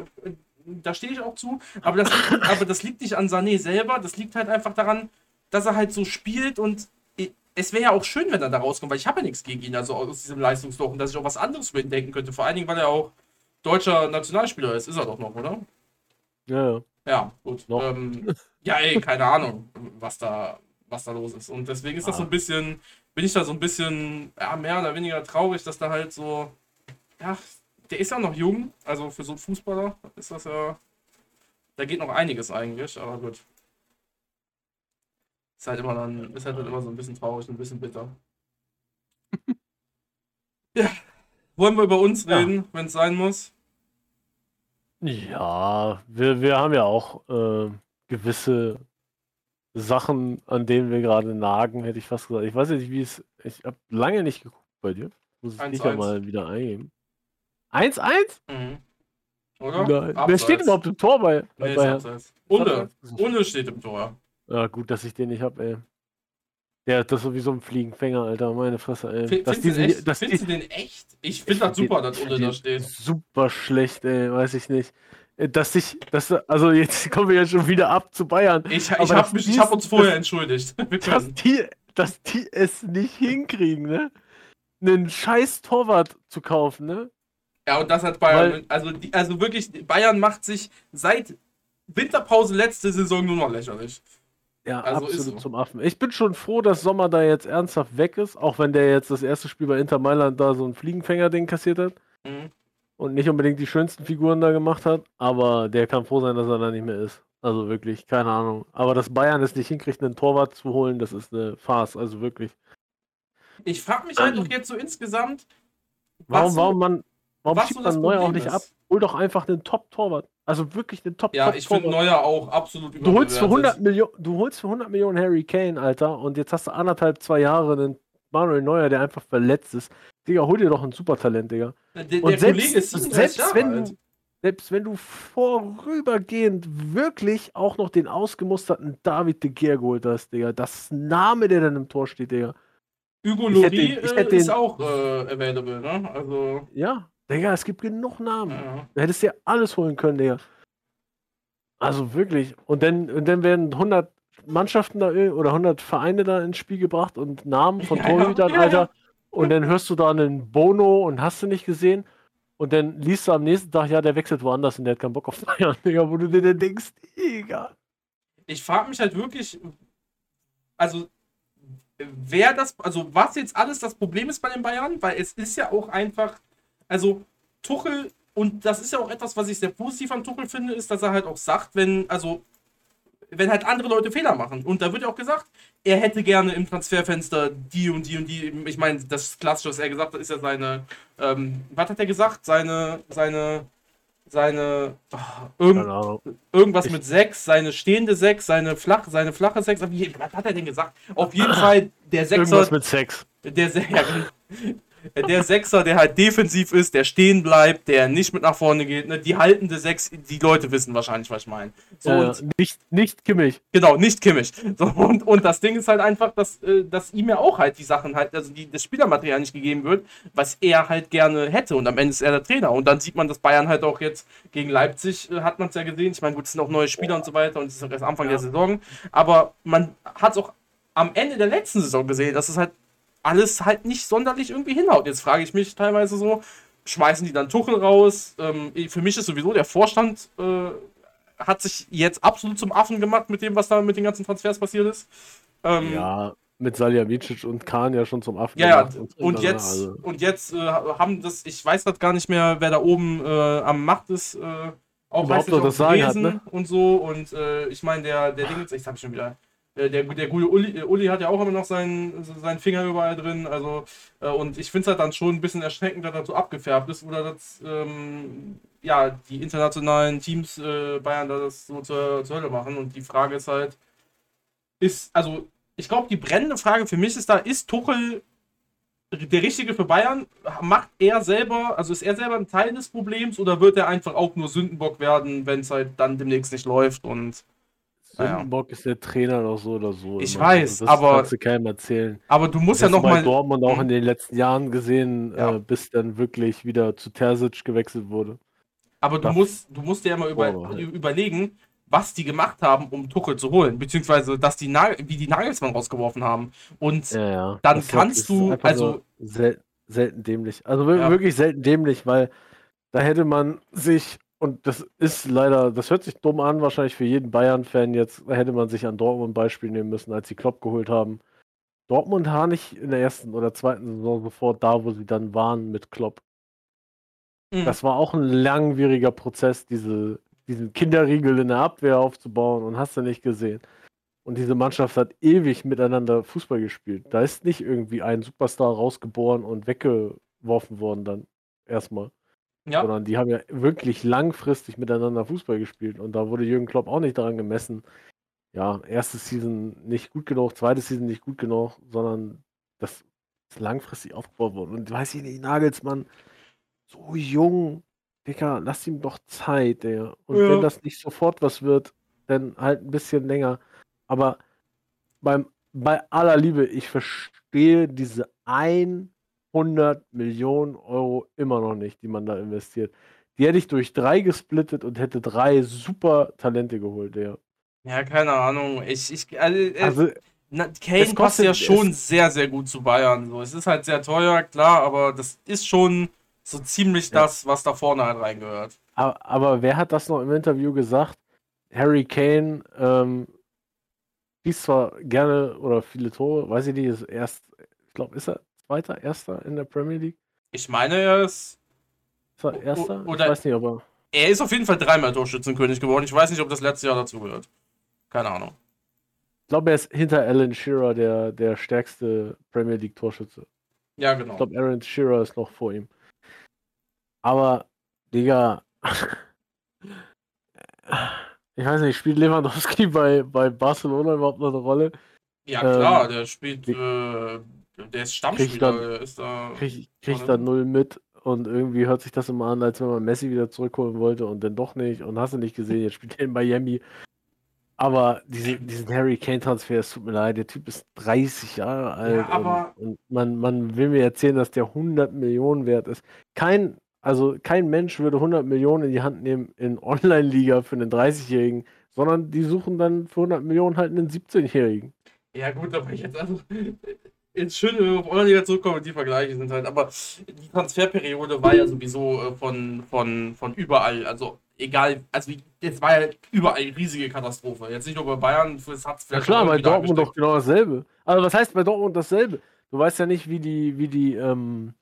da stehe ich auch zu. Aber das, liegt, aber das liegt nicht an Sané selber. Das liegt halt einfach daran, dass er halt so spielt und es wäre ja auch schön, wenn er da rauskommt, weil ich habe ja nichts gegen ihn, also aus diesem Leistungsdruck und dass ich auch was anderes über ihn denken könnte. Vor allen Dingen, weil er auch deutscher Nationalspieler ist. Ist er doch noch, oder? Ja, ja. Ja, gut. Ähm, ja, ey, keine Ahnung, was da, was da los ist. Und deswegen ist das so ein bisschen, bin ich da so ein bisschen, ja, mehr oder weniger traurig, dass da halt so, ja, der ist ja noch jung, also für so einen Fußballer ist das ja. Da geht noch einiges eigentlich, aber gut. Ist halt immer dann, ist halt immer so ein bisschen traurig, ein bisschen bitter. ja. Wollen wir über uns reden, ja. wenn es sein muss? Ja, wir, wir haben ja auch äh, gewisse Sachen, an denen wir gerade nagen, hätte ich fast gesagt. Ich weiß nicht, wie es. Ich habe lange nicht geguckt bei dir. Muss ich dich ja mal wieder eingeben. 1-1? Mhm. Oder? Wer steht überhaupt im Tor bei? Nee, bei Unne. Unne steht im Tor. Ja, gut, dass ich den nicht hab, ey. Der das ist sowieso ein Fliegenfänger, Alter. Meine Fresse, ey. F findest, diese, du, das findest du den echt? Ich finde das super, dass Unne da steht. Super schlecht, ey. Weiß ich nicht. Äh, dass ich, dass, also jetzt kommen wir ja schon wieder ab zu Bayern. Ich, ich habe hab uns vorher entschuldigt. dass, die, dass die es nicht hinkriegen, ne? Einen scheiß Torwart zu kaufen, ne? Ja, und das hat Bayern. Weil, also, die, also wirklich, Bayern macht sich seit Winterpause letzte Saison nur noch lächerlich. Ja, also absolut so. zum Affen. Ich bin schon froh, dass Sommer da jetzt ernsthaft weg ist, auch wenn der jetzt das erste Spiel bei Inter Mailand da so ein Fliegenfänger-Ding kassiert hat. Mhm. Und nicht unbedingt die schönsten Figuren da gemacht hat, aber der kann froh sein, dass er da nicht mehr ist. Also wirklich, keine Ahnung. Aber dass Bayern es nicht hinkriegt, einen Torwart zu holen, das ist eine Farce, also wirklich. Ich frage mich halt auch jetzt so insgesamt, warum, warum man Warum was schiebt man Neuer auch nicht ist? ab? Hol doch einfach einen Top-Torwart. Also wirklich einen top Ja, ich finde Neuer auch absolut du holst, für 100 Millionen, du holst für 100 Millionen Harry Kane, Alter, und jetzt hast du anderthalb, zwei Jahre einen Manuel Neuer, der einfach verletzt ist. Digga, hol dir doch ein Supertalent, Digga. Der, der und selbst, ist selbst wenn du selbst wenn du vorübergehend wirklich auch noch den ausgemusterten David de Gea geholt hast, Digga, das Name, der dann im Tor steht, Digga. Hugo Lori äh, ist auch äh, available, ne? Also. Ja, Digga, es gibt genug Namen. Ja. Du hättest dir alles holen können, Digga. Also wirklich. Und dann, und dann werden 100 Mannschaften da oder 100 Vereine da ins Spiel gebracht und Namen von ja, Torhütern, ja, Alter. Und dann hörst du da einen Bono und hast du nicht gesehen. Und dann liest du am nächsten Tag, ja, der wechselt woanders und der hat keinen Bock auf Bayern, Digga, wo du dir dann denkst, Digga. Ich frage mich halt wirklich, also, wer das, also was jetzt alles das Problem ist bei den Bayern, weil es ist ja auch einfach also Tuchel, und das ist ja auch etwas, was ich sehr positiv an Tuchel finde, ist, dass er halt auch sagt, wenn, also, wenn halt andere Leute Fehler machen. Und da wird ja auch gesagt, er hätte gerne im Transferfenster die und die und die. Ich meine, das Klassische, was er gesagt hat, ist ja seine, ähm, was hat er gesagt? Seine, seine, seine, oh, irgend, irgendwas ich, mit sechs, seine stehende sechs, seine flache, seine flache sechs. Was hat er denn gesagt? Auf jeden Fall der Sechser. Irgendwas mit Sex. Der, ja, der Sechser, der halt defensiv ist, der stehen bleibt, der nicht mit nach vorne geht, ne? die haltende Sechs, die Leute wissen wahrscheinlich, was ich meine. So, ja, nicht, nicht Kimmich. Genau, nicht Kimmich. So, und, und das Ding ist halt einfach, dass, äh, dass ihm ja auch halt die Sachen halt, also die, das Spielermaterial nicht gegeben wird, was er halt gerne hätte. Und am Ende ist er der Trainer. Und dann sieht man, dass Bayern halt auch jetzt gegen Leipzig, äh, hat man es ja gesehen. Ich meine, gut, es sind auch neue Spieler und so weiter und es ist auch erst Anfang ja. der Saison. Aber man hat es auch am Ende der letzten Saison gesehen, dass es halt alles halt nicht sonderlich irgendwie hinhaut. Jetzt frage ich mich teilweise so, schmeißen die dann Tuchel raus? Ähm, für mich ist sowieso der Vorstand äh, hat sich jetzt absolut zum Affen gemacht mit dem, was da mit den ganzen Transfers passiert ist. Ähm, ja, mit Salihamidzic und Kahn ja schon zum Affen ja, gemacht. Ja, und, und jetzt, also. und jetzt äh, haben das, ich weiß gerade gar nicht mehr, wer da oben äh, am Macht ist, äh, auch Überhaupt noch das Sagen hat, ne? und so. Und äh, ich meine, der, der Ding, ich sag schon wieder, der, der gute Uli, äh, Uli hat ja auch immer noch seinen, seinen Finger überall drin. Also, äh, und ich finde es halt dann schon ein bisschen erschreckend, dass das so abgefärbt ist oder dass ähm, ja, die internationalen Teams äh, Bayern das so zur, zur Hölle machen. Und die Frage ist halt, ist, also, ich glaube, die brennende Frage für mich ist da, ist Tuchel der Richtige für Bayern? Macht er selber, also ist er selber ein Teil des Problems oder wird er einfach auch nur Sündenbock werden, wenn es halt dann demnächst nicht läuft und Sündenbock ist der Trainer doch so oder so. Ich immer. weiß, also das aber. kannst du keinem erzählen. Aber du musst ja nochmal. Dortmund auch hm? in den letzten Jahren gesehen, ja. äh, bis dann wirklich wieder zu Terzic gewechselt wurde. Aber du musst, du musst dir ja mal über, oh, überlegen, was die gemacht haben, um Tuchel zu holen, beziehungsweise dass die wie die Nagelsmann rausgeworfen haben. Und ja, ja. dann das kannst du, also sel selten dämlich, also wirklich selten dämlich, weil da hätte man sich und das ist leider, das hört sich dumm an, wahrscheinlich für jeden Bayern-Fan jetzt, hätte man sich an Dortmund ein Beispiel nehmen müssen, als sie Klopp geholt haben. Dortmund war nicht in der ersten oder zweiten Saison sofort da, wo sie dann waren mit Klopp. Mhm. Das war auch ein langwieriger Prozess, diese, diesen Kinderriegel in der Abwehr aufzubauen und hast du nicht gesehen. Und diese Mannschaft hat ewig miteinander Fußball gespielt. Da ist nicht irgendwie ein Superstar rausgeboren und weggeworfen worden dann erstmal. Ja. Sondern die haben ja wirklich langfristig miteinander Fußball gespielt. Und da wurde Jürgen Klopp auch nicht daran gemessen, ja, erste Season nicht gut genug, zweite Season nicht gut genug, sondern das ist langfristig aufgebaut worden. Und weiß ich nicht, Nagelsmann, so jung, Dicker, lass ihm doch Zeit, der. Und ja. wenn das nicht sofort was wird, dann halt ein bisschen länger. Aber beim, bei aller Liebe, ich verstehe diese ein 100 Millionen Euro immer noch nicht, die man da investiert. Die hätte ich durch drei gesplittet und hätte drei super Talente geholt, ja. Ja, keine Ahnung. Ich, ich, also, äh, also na, Kane passt ja schon sehr, sehr gut zu Bayern. So, es ist halt sehr teuer, klar, aber das ist schon so ziemlich ja. das, was da vorne halt reingehört. Aber, aber, wer hat das noch im Interview gesagt? Harry Kane ähm, schießt zwar gerne oder viele Tore, weiß ich nicht, ist erst, ich glaube, ist er Zweiter, Erster in der Premier League? Ich meine, er ist. Er Erster? Oder ich weiß nicht, aber. Er ist auf jeden Fall dreimal Torschützenkönig geworden. Ich weiß nicht, ob das letzte Jahr dazu gehört. Keine Ahnung. Ich glaube, er ist hinter Alan Shearer der, der stärkste Premier League Torschütze. Ja, genau. Ich glaube, Aaron Shearer ist noch vor ihm. Aber, Digga. ich weiß nicht, spielt Lewandowski bei, bei Barcelona überhaupt noch eine Rolle? Ja, klar, ähm, der spielt. Äh, der ist Stammspieler, krieg dann, ist da. Krieg, krieg da null mit und irgendwie hört sich das immer an, als wenn man Messi wieder zurückholen wollte und dann doch nicht und hast du nicht gesehen, jetzt spielt er in Miami. Aber diese, diesen Harry Kane-Transfer, es tut mir leid, der Typ ist 30 Jahre alt ja, aber und, und, man, man will mir erzählen, dass der 100 Millionen wert ist. Kein, also kein Mensch würde 100 Millionen in die Hand nehmen in Online-Liga für einen 30-Jährigen, sondern die suchen dann für 100 Millionen halt einen 17-Jährigen. Ja gut, aber jetzt also ist schön, wenn wir auf Online-Liga zurückkommen, die Vergleiche sind halt, aber die Transferperiode war ja sowieso äh, von, von, von überall, also egal, also jetzt war ja überall eine riesige Katastrophe. Jetzt nicht nur bei Bayern, es hat vielleicht. Ja klar, bei Dortmund doch genau dasselbe. Also was heißt bei Dortmund dasselbe? Du weißt ja nicht, wie die, wie die, ähm,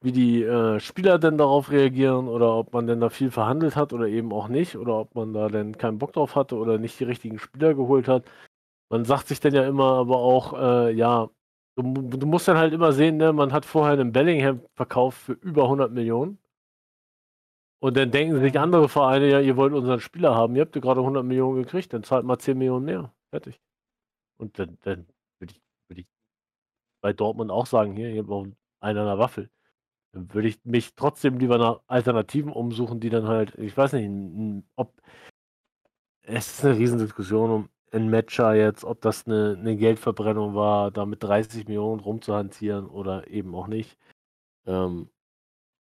wie die äh, Spieler denn darauf reagieren oder ob man denn da viel verhandelt hat oder eben auch nicht oder ob man da denn keinen Bock drauf hatte oder nicht die richtigen Spieler geholt hat. Man sagt sich dann ja immer aber auch, äh, ja, Du, du, musst dann halt immer sehen, ne, man hat vorher einen Bellingham verkauft für über 100 Millionen. Und dann denken sich andere Vereine, ja, ihr wollt unseren Spieler haben, ihr habt ja gerade 100 Millionen gekriegt, dann zahlt mal 10 Millionen mehr. Fertig. Und dann, dann würde ich, würd ich bei Dortmund auch sagen, hier, ihr habt auch einer an der Waffel. Dann würde ich mich trotzdem lieber nach Alternativen umsuchen, die dann halt, ich weiß nicht, ob es ist eine Riesendiskussion um ein Matcher jetzt, ob das eine, eine Geldverbrennung war, da mit 30 Millionen rumzuhantieren oder eben auch nicht. Ähm,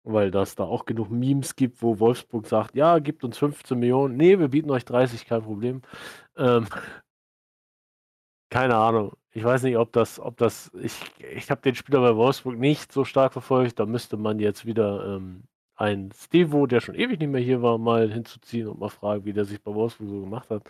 weil das da auch genug Memes gibt, wo Wolfsburg sagt, ja, gibt uns 15 Millionen. Nee, wir bieten euch 30, kein Problem. Ähm, keine Ahnung. Ich weiß nicht, ob das, ob das, ich, ich habe den Spieler bei Wolfsburg nicht so stark verfolgt. Da müsste man jetzt wieder ähm, einen Stevo, der schon ewig nicht mehr hier war, mal hinzuziehen und mal fragen, wie der sich bei Wolfsburg so gemacht hat.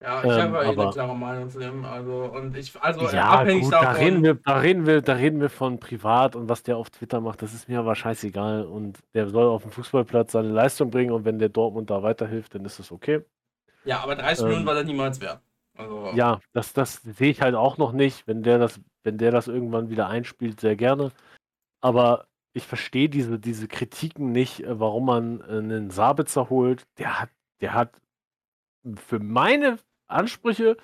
Ja, ich ähm, habe eh eine klare Meinung zu dem. Also, und ich, also ja, abhängig gut, davon. Da reden, wir, da, reden wir, da reden wir von privat und was der auf Twitter macht, das ist mir aber scheißegal. Und der soll auf dem Fußballplatz seine Leistung bringen und wenn der Dortmund da weiterhilft, dann ist das okay. Ja, aber 30 ähm, Millionen war er niemals wert. Also, ja, das, das sehe ich halt auch noch nicht. Wenn der das, wenn der das irgendwann wieder einspielt, sehr gerne. Aber ich verstehe diese, diese Kritiken nicht, äh, warum man äh, einen Sabitzer holt. Der hat, der hat für meine Ansprüche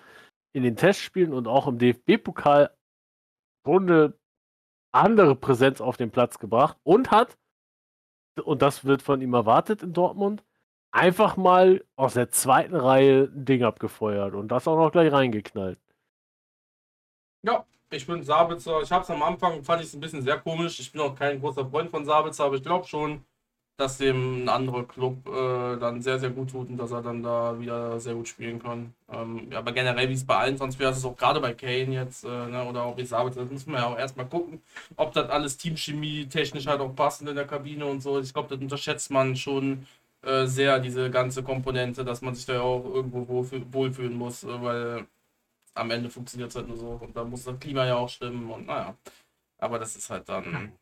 in den Testspielen und auch im DFB-Pokal Runde andere Präsenz auf den Platz gebracht und hat, und das wird von ihm erwartet in Dortmund, einfach mal aus der zweiten Reihe ein Ding abgefeuert und das auch noch gleich reingeknallt. Ja, ich bin Sabitzer. Ich habe es am Anfang, fand ich es ein bisschen sehr komisch. Ich bin auch kein großer Freund von Sabitzer, aber ich glaube schon, dass dem ein anderer Club äh, dann sehr, sehr gut tut und dass er dann da wieder sehr gut spielen kann. Ähm, ja, aber generell, wie es bei allen wäre, ist es auch gerade bei Kane jetzt, äh, ne, oder auch Isabel, das muss man ja auch erstmal gucken, ob das alles Teamchemie technisch halt auch passend in der Kabine und so. Ich glaube, das unterschätzt man schon äh, sehr, diese ganze Komponente, dass man sich da ja auch irgendwo wohlfühlen muss, äh, weil am Ende funktioniert es halt nur so und da muss das Klima ja auch stimmen und naja. Aber das ist halt dann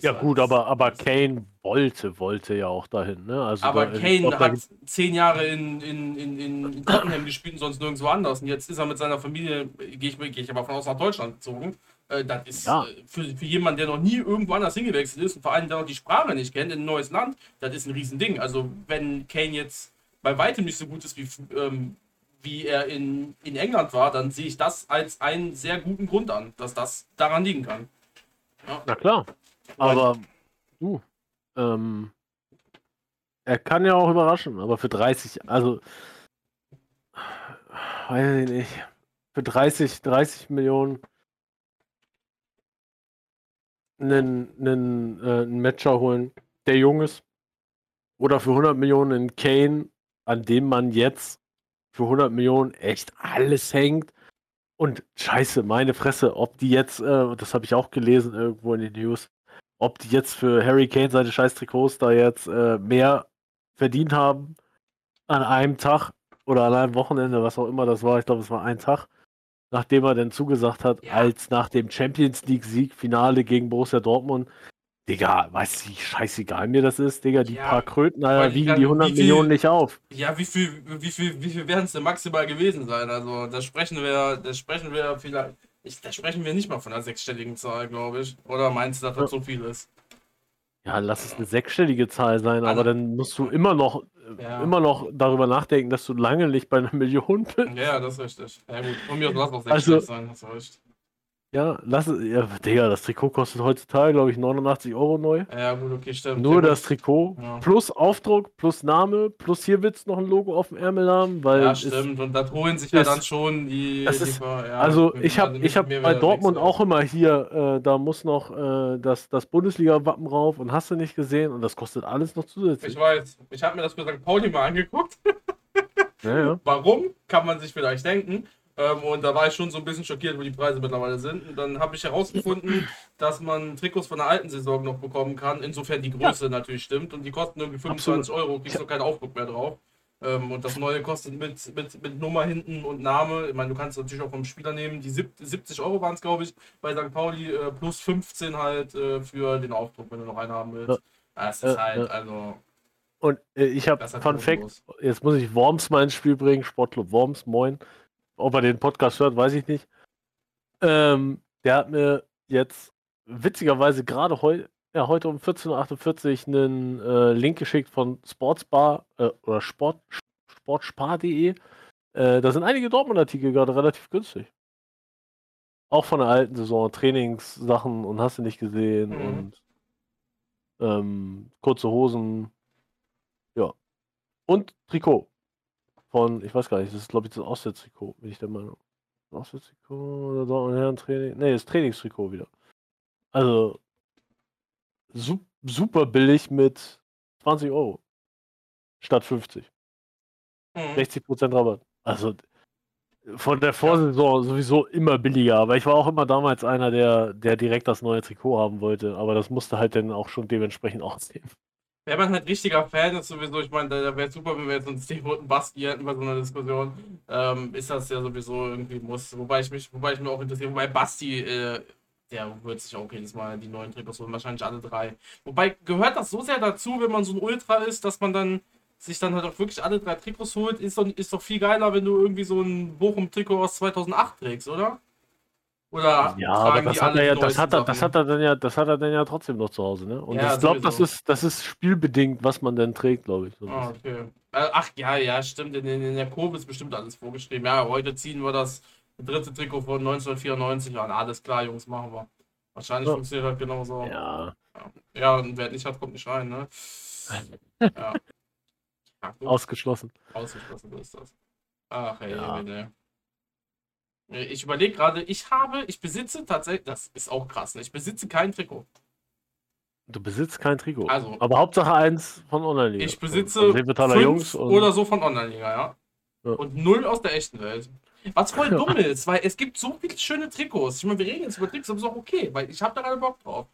ja, gut, aber, aber Kane wollte, wollte ja auch dahin. Ne? Also aber da, Kane glaub, hat zehn Jahre in, in, in, in Tottenham gespielt und sonst nirgendwo anders. Und jetzt ist er mit seiner Familie, gehe ich, geh ich aber von aus nach Deutschland gezogen. Äh, das ist ja. äh, für, für jemanden, der noch nie irgendwo anders hingewechselt ist und vor allem, der noch die Sprache nicht kennt, in ein neues Land, das ist ein Riesending. Also, wenn Kane jetzt bei weitem nicht so gut ist wie, ähm, wie er in, in England war, dann sehe ich das als einen sehr guten Grund an, dass das daran liegen kann. Ja. Na klar. Aber du, ähm, er kann ja auch überraschen, aber für 30, also weiß ich nicht, für 30, 30 Millionen einen, einen, äh, einen Matcher holen, der jung ist. Oder für 100 Millionen einen Kane, an dem man jetzt für 100 Millionen echt alles hängt. Und scheiße, meine Fresse, ob die jetzt, äh, das habe ich auch gelesen irgendwo in den News, ob die jetzt für Harry Kane seine scheiß Trikots da jetzt äh, mehr verdient haben an einem Tag oder an einem Wochenende, was auch immer das war. Ich glaube, es war ein Tag, nachdem er dann zugesagt hat, ja. als nach dem Champions League-Sieg Finale gegen Borussia Dortmund. Digga, weißt du, wie scheißegal mir das ist, Digga, die ja, paar Kröten, Alter, wiegen die 100 viel, Millionen nicht auf. Ja, wie viel, wie viel, wie viel werden es denn maximal gewesen sein? Also, da sprechen wir, da sprechen wir vielleicht, ich, da sprechen wir nicht mal von einer sechsstelligen Zahl, glaube ich. Oder meinst du, dass das so viel ist? Ja, lass es eine sechsstellige Zahl sein, aber dann musst du immer noch, ja. immer noch darüber nachdenken, dass du lange nicht bei einer Million bist. Ja, das ist richtig. Ja gut, von mir lass auch sechsstellig also, sein, hast du recht. Ja, lass es. Ja, Digga, das Trikot kostet heutzutage, glaube ich, 89 Euro neu. Ja, gut, okay, stimmt. Nur das Trikot. Ja. Plus Aufdruck, plus Name, plus hier wird es noch ein Logo auf dem Ärmel haben. Weil ja, stimmt. Und das holen sich ja dann schon die. Das ist, ja, also, ich habe ich hab bei Dortmund auch immer hier, äh, da muss noch äh, das, das Bundesliga-Wappen rauf und hast du nicht gesehen. Und das kostet alles noch zusätzlich. Ich weiß. Ich habe mir das für St. Pauli mal angeguckt. ja, Warum? Kann man sich vielleicht denken. Ähm, und da war ich schon so ein bisschen schockiert, wo die Preise mittlerweile sind. Und dann habe ich herausgefunden, dass man Trikots von der alten Saison noch bekommen kann, insofern die Größe ja. natürlich stimmt. Und die kosten irgendwie 25 Absolut. Euro, kriegst du keinen Aufdruck mehr drauf. Ähm, und das neue kostet mit, mit, mit Nummer hinten und Name. Ich meine, du kannst natürlich auch vom Spieler nehmen. Die 70 Euro waren es, glaube ich, bei St. Pauli, äh, plus 15 halt äh, für den Aufdruck, wenn du noch einen haben willst. Ja. Das ist halt, also. Und äh, ich habe Fun Fact, jetzt muss ich Worms mal ins Spiel bringen, Sportclub Worms, moin ob er den Podcast hört, weiß ich nicht. Ähm, der hat mir jetzt witzigerweise gerade heu ja, heute um 14.48 Uhr einen äh, Link geschickt von Sportsbar äh, oder Sport, sportspar.de. Äh, da sind einige Dortmund-Artikel gerade relativ günstig. Auch von der alten Saison, Trainingssachen und hast du nicht gesehen mhm. und ähm, kurze Hosen. Ja. Und Trikot. Von, ich weiß gar nicht, das ist glaube ich das Auswärtstrikot, bin ich der Meinung. Auswärtstrikot oder Dortmund Herren-Training? Nee, das Trainingstrikot wieder. Also super billig mit 20 Euro. Statt 50. Mhm. 60% Rabatt. Also von der Vorsaison sowieso immer billiger, aber ich war auch immer damals einer, der, der direkt das neue Trikot haben wollte, aber das musste halt dann auch schon dementsprechend aussehen. Wenn man halt richtiger Fan ist, sowieso, ich meine, da, da wäre super, wenn wir jetzt uns Steve und Basti hätten bei so einer Diskussion, ähm, ist das ja sowieso irgendwie muss. Wobei ich mich, wobei ich mir auch interessiere, wobei Basti, äh, der wird sich auch jedes Mal die neuen Trikots holen, wahrscheinlich alle drei. Wobei gehört das so sehr dazu, wenn man so ein Ultra ist, dass man dann sich dann halt auch wirklich alle drei Trikots holt, ist doch, ist doch viel geiler, wenn du irgendwie so ein Bochum-Trikot aus 2008 trägst, oder? Oder ja, aber das hat er ja, das hat er, das hat er dann ja, das hat er dann ja trotzdem noch zu Hause, ne? Und ja, ich glaube, das ist, das ist spielbedingt, was man denn trägt, glaube ich. So ah, okay. Äh, ach ja, ja, stimmt. In, in der Kurve ist bestimmt alles vorgeschrieben. Ja, heute ziehen wir das dritte Trikot von 1994 an. Alles klar, Jungs, machen wir. Wahrscheinlich ja. funktioniert halt genauso. Ja. Ja, und wer nicht hat, kommt nicht rein, ne? ja. Ausgeschlossen. Ausgeschlossen, ist das. Ach, ey, ja. bitte. Ich überlege gerade, ich habe, ich besitze tatsächlich, das ist auch krass, ne? ich besitze kein Trikot. Du besitzt kein Trikot. Also, aber Hauptsache eins von Online-Liga. Ich besitze fünf Jungs oder so von Online-Liga, ja? ja? Und null aus der echten Welt. Was voll dumm ist, weil es gibt so viele schöne Trikots. Ich meine, wir reden jetzt über Trikots, aber ist auch okay, weil ich habe da gerade Bock drauf.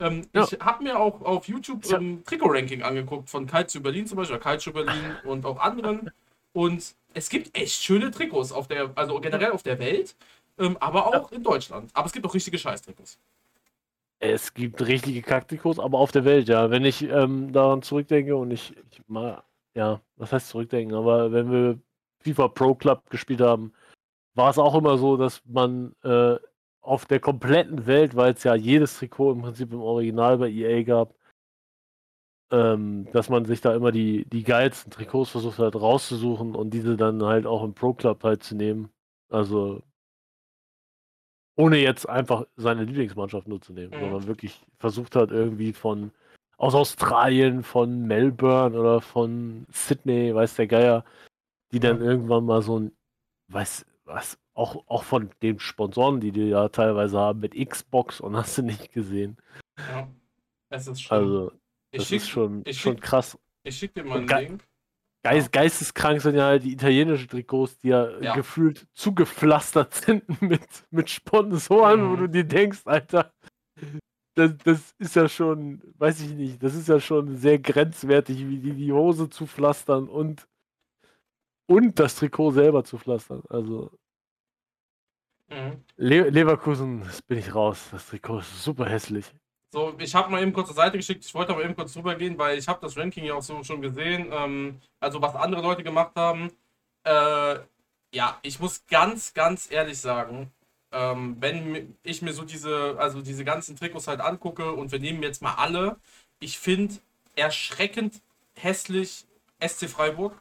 Ähm, ja. Ich habe mir auch auf YouTube ähm, Trikot-Ranking angeguckt von Calcio Berlin zum Beispiel, Calcio Berlin und auch anderen. Und es gibt echt schöne Trikots auf der, also generell auf der Welt, ähm, aber auch ja. in Deutschland. Aber es gibt auch richtige Scheiß-Trikots. Es gibt richtige Kacktrikots, aber auf der Welt, ja. Wenn ich ähm, daran zurückdenke und ich, ich mal, ja, was heißt zurückdenken, aber wenn wir FIFA Pro Club gespielt haben, war es auch immer so, dass man äh, auf der kompletten Welt, weil es ja jedes Trikot im Prinzip im Original bei EA gab, ähm, dass man sich da immer die, die geilsten Trikots versucht hat rauszusuchen und diese dann halt auch im Pro Club halt zu nehmen. Also ohne jetzt einfach seine Lieblingsmannschaft nur zu nehmen, mhm. sondern wirklich versucht hat, irgendwie von aus Australien, von Melbourne oder von Sydney, weiß der Geier, die dann mhm. irgendwann mal so ein, weiß, was, auch, auch von den Sponsoren, die die ja teilweise haben, mit Xbox und hast du nicht gesehen. Ja, es ist schon. Also, das schick, ist schon, schon schick, krass. Ich schick dir mal einen Link. Geist, geisteskrank sind ja halt die italienischen Trikots, die ja, ja. gefühlt zugepflastert sind mit, mit Sponsoren, mhm. wo du dir denkst, Alter, das, das ist ja schon, weiß ich nicht, das ist ja schon sehr grenzwertig, wie die die Hose zu pflastern und, und das Trikot selber zu pflastern. Also, Mhm. Le Leverkusen, das bin ich raus. Das Trikot ist super hässlich. So, ich habe mal eben kurz zur Seite geschickt. Ich wollte aber eben kurz drüber gehen, weil ich habe das Ranking ja auch so schon gesehen. Ähm, also was andere Leute gemacht haben. Äh, ja, ich muss ganz, ganz ehrlich sagen, ähm, wenn ich mir so diese, also diese ganzen Trikots halt angucke und wir nehmen jetzt mal alle, ich finde erschreckend hässlich SC Freiburg.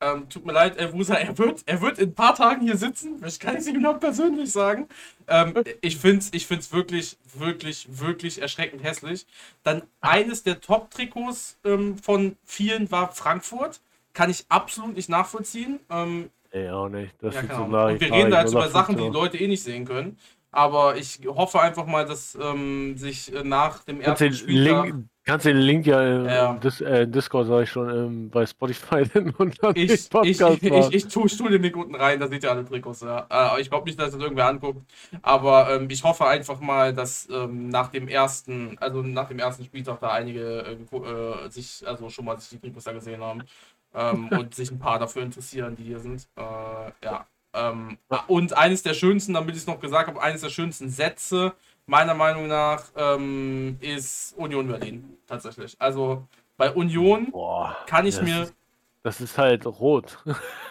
Ähm, tut mir leid, El Wusa, er wird, er wird in ein paar Tagen hier sitzen. Ich kann es ihm noch persönlich sagen. Ähm, ich finde es ich find's wirklich, wirklich, wirklich erschreckend hässlich. Dann eines der Top-Trikots ähm, von vielen war Frankfurt. Kann ich absolut nicht nachvollziehen. Ähm, Ey, auch nicht. Das ja, genau. so Und wir reden da jetzt über Sachen, die, die Leute eh nicht sehen können. Aber ich hoffe einfach mal, dass ähm, sich äh, nach dem ersten Spieltag... Link, Kannst den Link ja, im ja. Dis äh, Discord, sag ich schon, ähm, bei Spotify und dann ich, ich, ich, ich, ich tue Stuhl den Link unten rein, da seht ihr alle Trikots. Ja. Äh, ich glaube nicht, dass das irgendwer anguckt. Aber ähm, ich hoffe einfach mal, dass ähm, nach dem ersten, also nach dem ersten Spieltag da einige äh, äh sich, also schon mal sich die Trikots da gesehen haben. Ähm, und sich ein paar dafür interessieren, die hier sind. Äh, ja. Ähm, und eines der schönsten, damit ich es noch gesagt habe, eines der schönsten Sätze meiner Meinung nach ähm, ist Union Berlin tatsächlich. Also bei Union Boah, kann ich mir. Ist, das ist halt rot.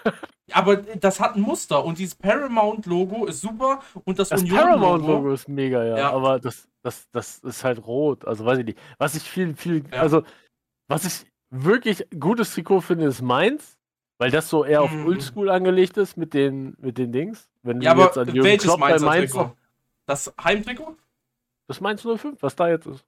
aber das hat ein Muster und dieses Paramount-Logo ist super und das, das Union Paramount-Logo ist mega, ja, ja. Aber das, das, das ist halt rot. Also weiß ich nicht. Was ich viel, viel, ja. also was ich wirklich gutes Trikot finde, ist meins. Weil das so eher auf mhm. Oldschool angelegt ist mit den, mit den Dings. Wenn ja, aber welches Klopp Mainzer Mainz Trikot? Das Heimtrikot? Das Mainz 05, was da jetzt ist.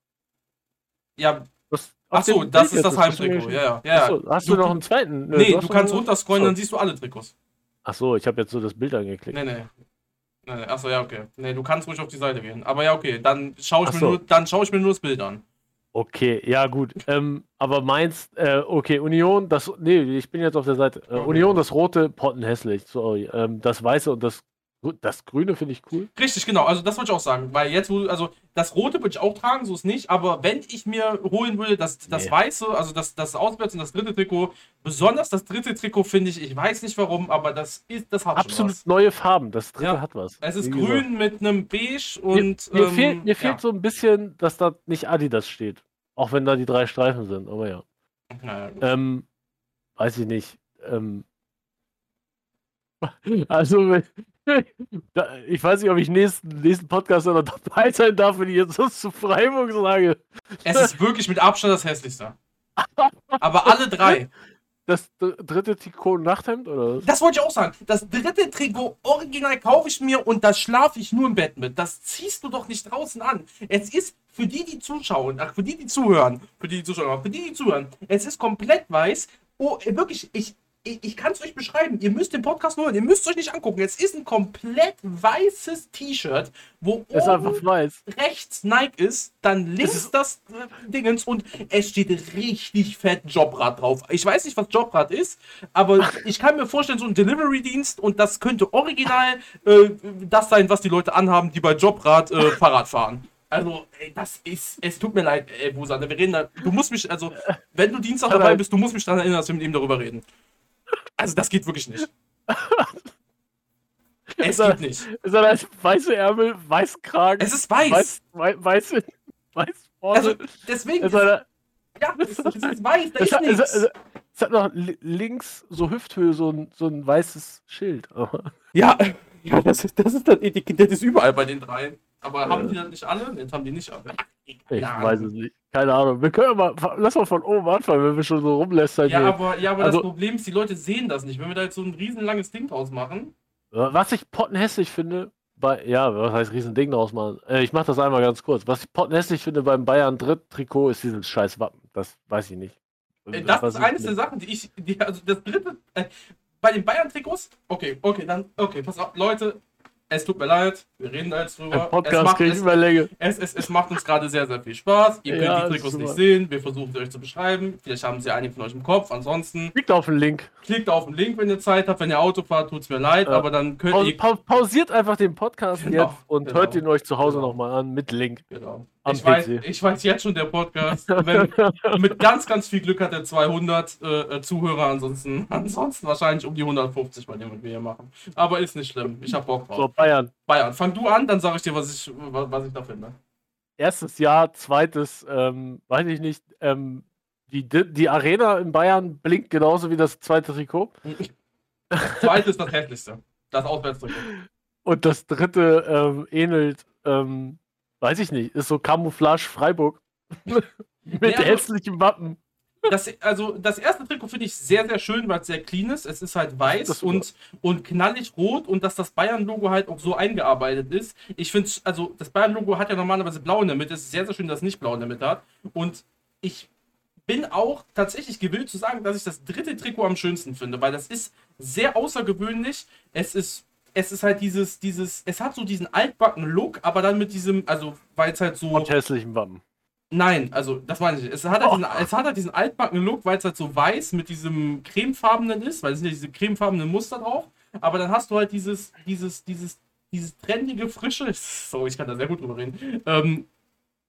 Ja. Das, Achso, das ist das Heimtrikot. Ja, ja. ja. Achso, hast du, du, noch einen zweiten? Nö, nee, du, du kannst runterscrollen, so. dann siehst du alle Trikots. Achso, ich habe jetzt so das Bild angeklickt. Nee, nee. nee achso, ja, okay. Nee, du kannst ruhig auf die Seite gehen. Aber ja, okay, dann schaue ich, mir nur, schau ich mir nur das Bild an. Okay, ja gut. Ähm, aber meins, äh, okay, Union, das, nee, ich bin jetzt auf der Seite. Äh. Union, das rote, pottenhässlich, sorry. Ähm, das weiße und das das Grüne finde ich cool. Richtig, genau. Also das wollte ich auch sagen. Weil jetzt, also das Rote würde ich auch tragen, so ist nicht. Aber wenn ich mir holen würde, das, das nee. Weiße, also das, das Auswärts und das dritte Trikot, besonders das dritte Trikot finde ich, ich weiß nicht warum, aber das ist, das hat Absolut neue Farben. Das dritte ja. hat was. Es ist grün mit einem Beige und. Mir, mir, ähm, fehlt, mir ja. fehlt so ein bisschen, dass da nicht Adidas steht. Auch wenn da die drei Streifen sind, aber ja. Naja, ähm, weiß ich nicht. Ähm, also, ich weiß nicht, ob ich nächsten, nächsten Podcast noch dabei sein darf, wenn ich jetzt was zu Freiburg sage. Es ist wirklich mit Abstand das hässlichste. Aber alle drei. Das dritte Trikot Nachthemd oder? Das wollte ich auch sagen. Das dritte Trikot original kaufe ich mir und das schlafe ich nur im Bett mit. Das ziehst du doch nicht draußen an. Es ist für die, die zuschauen, ach, für die, die zuhören, für die, die zuschauen, für die, die zuhören, es ist komplett weiß. Oh, wirklich, ich, ich, ich kann es euch beschreiben. Ihr müsst den Podcast nur hören. Ihr müsst es euch nicht angucken. Es ist ein komplett weißes T-Shirt, wo es einfach weiß. rechts Nike ist, dann links das äh, Dingens und es steht richtig fett Jobrad drauf. Ich weiß nicht, was Jobrad ist, aber ich kann mir vorstellen, so ein Delivery-Dienst und das könnte original äh, das sein, was die Leute anhaben, die bei Jobrad äh, Fahrrad fahren. Also, ey, das ist, es tut mir leid, ey, Busan, wir reden da, du musst mich, also, wenn du Dienstag dabei bist, du musst mich daran erinnern, dass wir mit ihm darüber reden. Also das geht wirklich nicht. es geht nicht. Ist er als weiße Ärmel, weiß Kragen? Es ist weiß. Weiß, weiß, weiß, weiß vorne. Also deswegen. Ist er, ja, es, es ist weiß, da es ist hat, nichts. Es, es, hat noch links so Hüfthöhe so ein, so ein weißes Schild. ja, ja das, ist, das ist das Etikett, das ist überall bei den dreien. Aber ja. haben die das nicht alle? Jetzt haben die nicht alle. Ich ja. weiß es nicht. Keine Ahnung. Wir können mal, lass mal von oben anfangen, wenn wir schon so rumlästern. Ja, aber, ja, aber also, das Problem ist, die Leute sehen das nicht. Wenn wir da jetzt so ein riesenlanges Ding draus machen. Was ich pottenhässlich finde, bei, ja, was heißt Riesending draus machen? Äh, ich mach das einmal ganz kurz. Was ich pottenhässlich finde beim Bayern Dritt-Trikot ist dieses scheiß Wappen. Das weiß ich nicht. Äh, das, das ist eines der Sachen, die ich, die, also das dritte, äh, bei den Bayern-Trikots, okay, okay, dann, okay, pass auf, Leute, es tut mir leid, wir reden da jetzt drüber. Podcast es, macht, es, Überlänge. Es, es, es macht uns gerade sehr, sehr viel Spaß. Ihr könnt ja, die Trikots nicht sehen. Wir versuchen sie euch zu beschreiben. Vielleicht haben sie einige von euch im Kopf. Ansonsten. Klickt auf den Link. Klickt auf den Link, wenn ihr Zeit habt. Wenn ihr Auto fahrt, tut es mir leid. Ja. Aber dann könnt pa ihr. Pa pausiert einfach den Podcast genau, jetzt und genau. hört ihn euch zu Hause genau. nochmal an mit Link. Genau. Ich weiß, ich weiß, jetzt schon, der Podcast, wenn, mit ganz, ganz viel Glück hat er 200 äh, äh, Zuhörer, ansonsten, ansonsten wahrscheinlich um die 150 bei dem, was wir hier machen. Aber ist nicht schlimm, ich hab Bock drauf. So, Bayern. Bayern, fang du an, dann sage ich dir, was ich, was ich da finde. Erstes Jahr, zweites, ähm, weiß ich nicht, ähm, die, die Arena in Bayern blinkt genauso wie das zweite Trikot. Zweites ist das hässlichste, das Auswärtstrikot. Und das dritte ähm, ähnelt ähm, Weiß ich nicht. Ist so Camouflage Freiburg. Mit ja, also, hässlichem Wappen. Das, also das erste Trikot finde ich sehr, sehr schön, weil es sehr clean ist. Es ist halt weiß und, und knallig rot und dass das Bayern-Logo halt auch so eingearbeitet ist. Ich finde, also das Bayern-Logo hat ja normalerweise blau in der Mitte. Es ist sehr, sehr schön, dass es nicht blau in der Mitte hat. Und ich bin auch tatsächlich gewillt zu sagen, dass ich das dritte Trikot am schönsten finde, weil das ist sehr außergewöhnlich. Es ist es ist halt dieses, dieses, es hat so diesen altbacken Look, aber dann mit diesem, also weil es halt so. Und hässlichen Wappen. Nein, also das meine ich. Es hat halt, oh. diesen, es hat halt diesen altbacken Look, weil es halt so weiß mit diesem cremefarbenen ist, weil es sind ja diese cremefarbenen Muster drauf. Aber dann hast du halt dieses, dieses, dieses, dieses trendige, frische, so, ich kann da sehr gut drüber reden, ähm,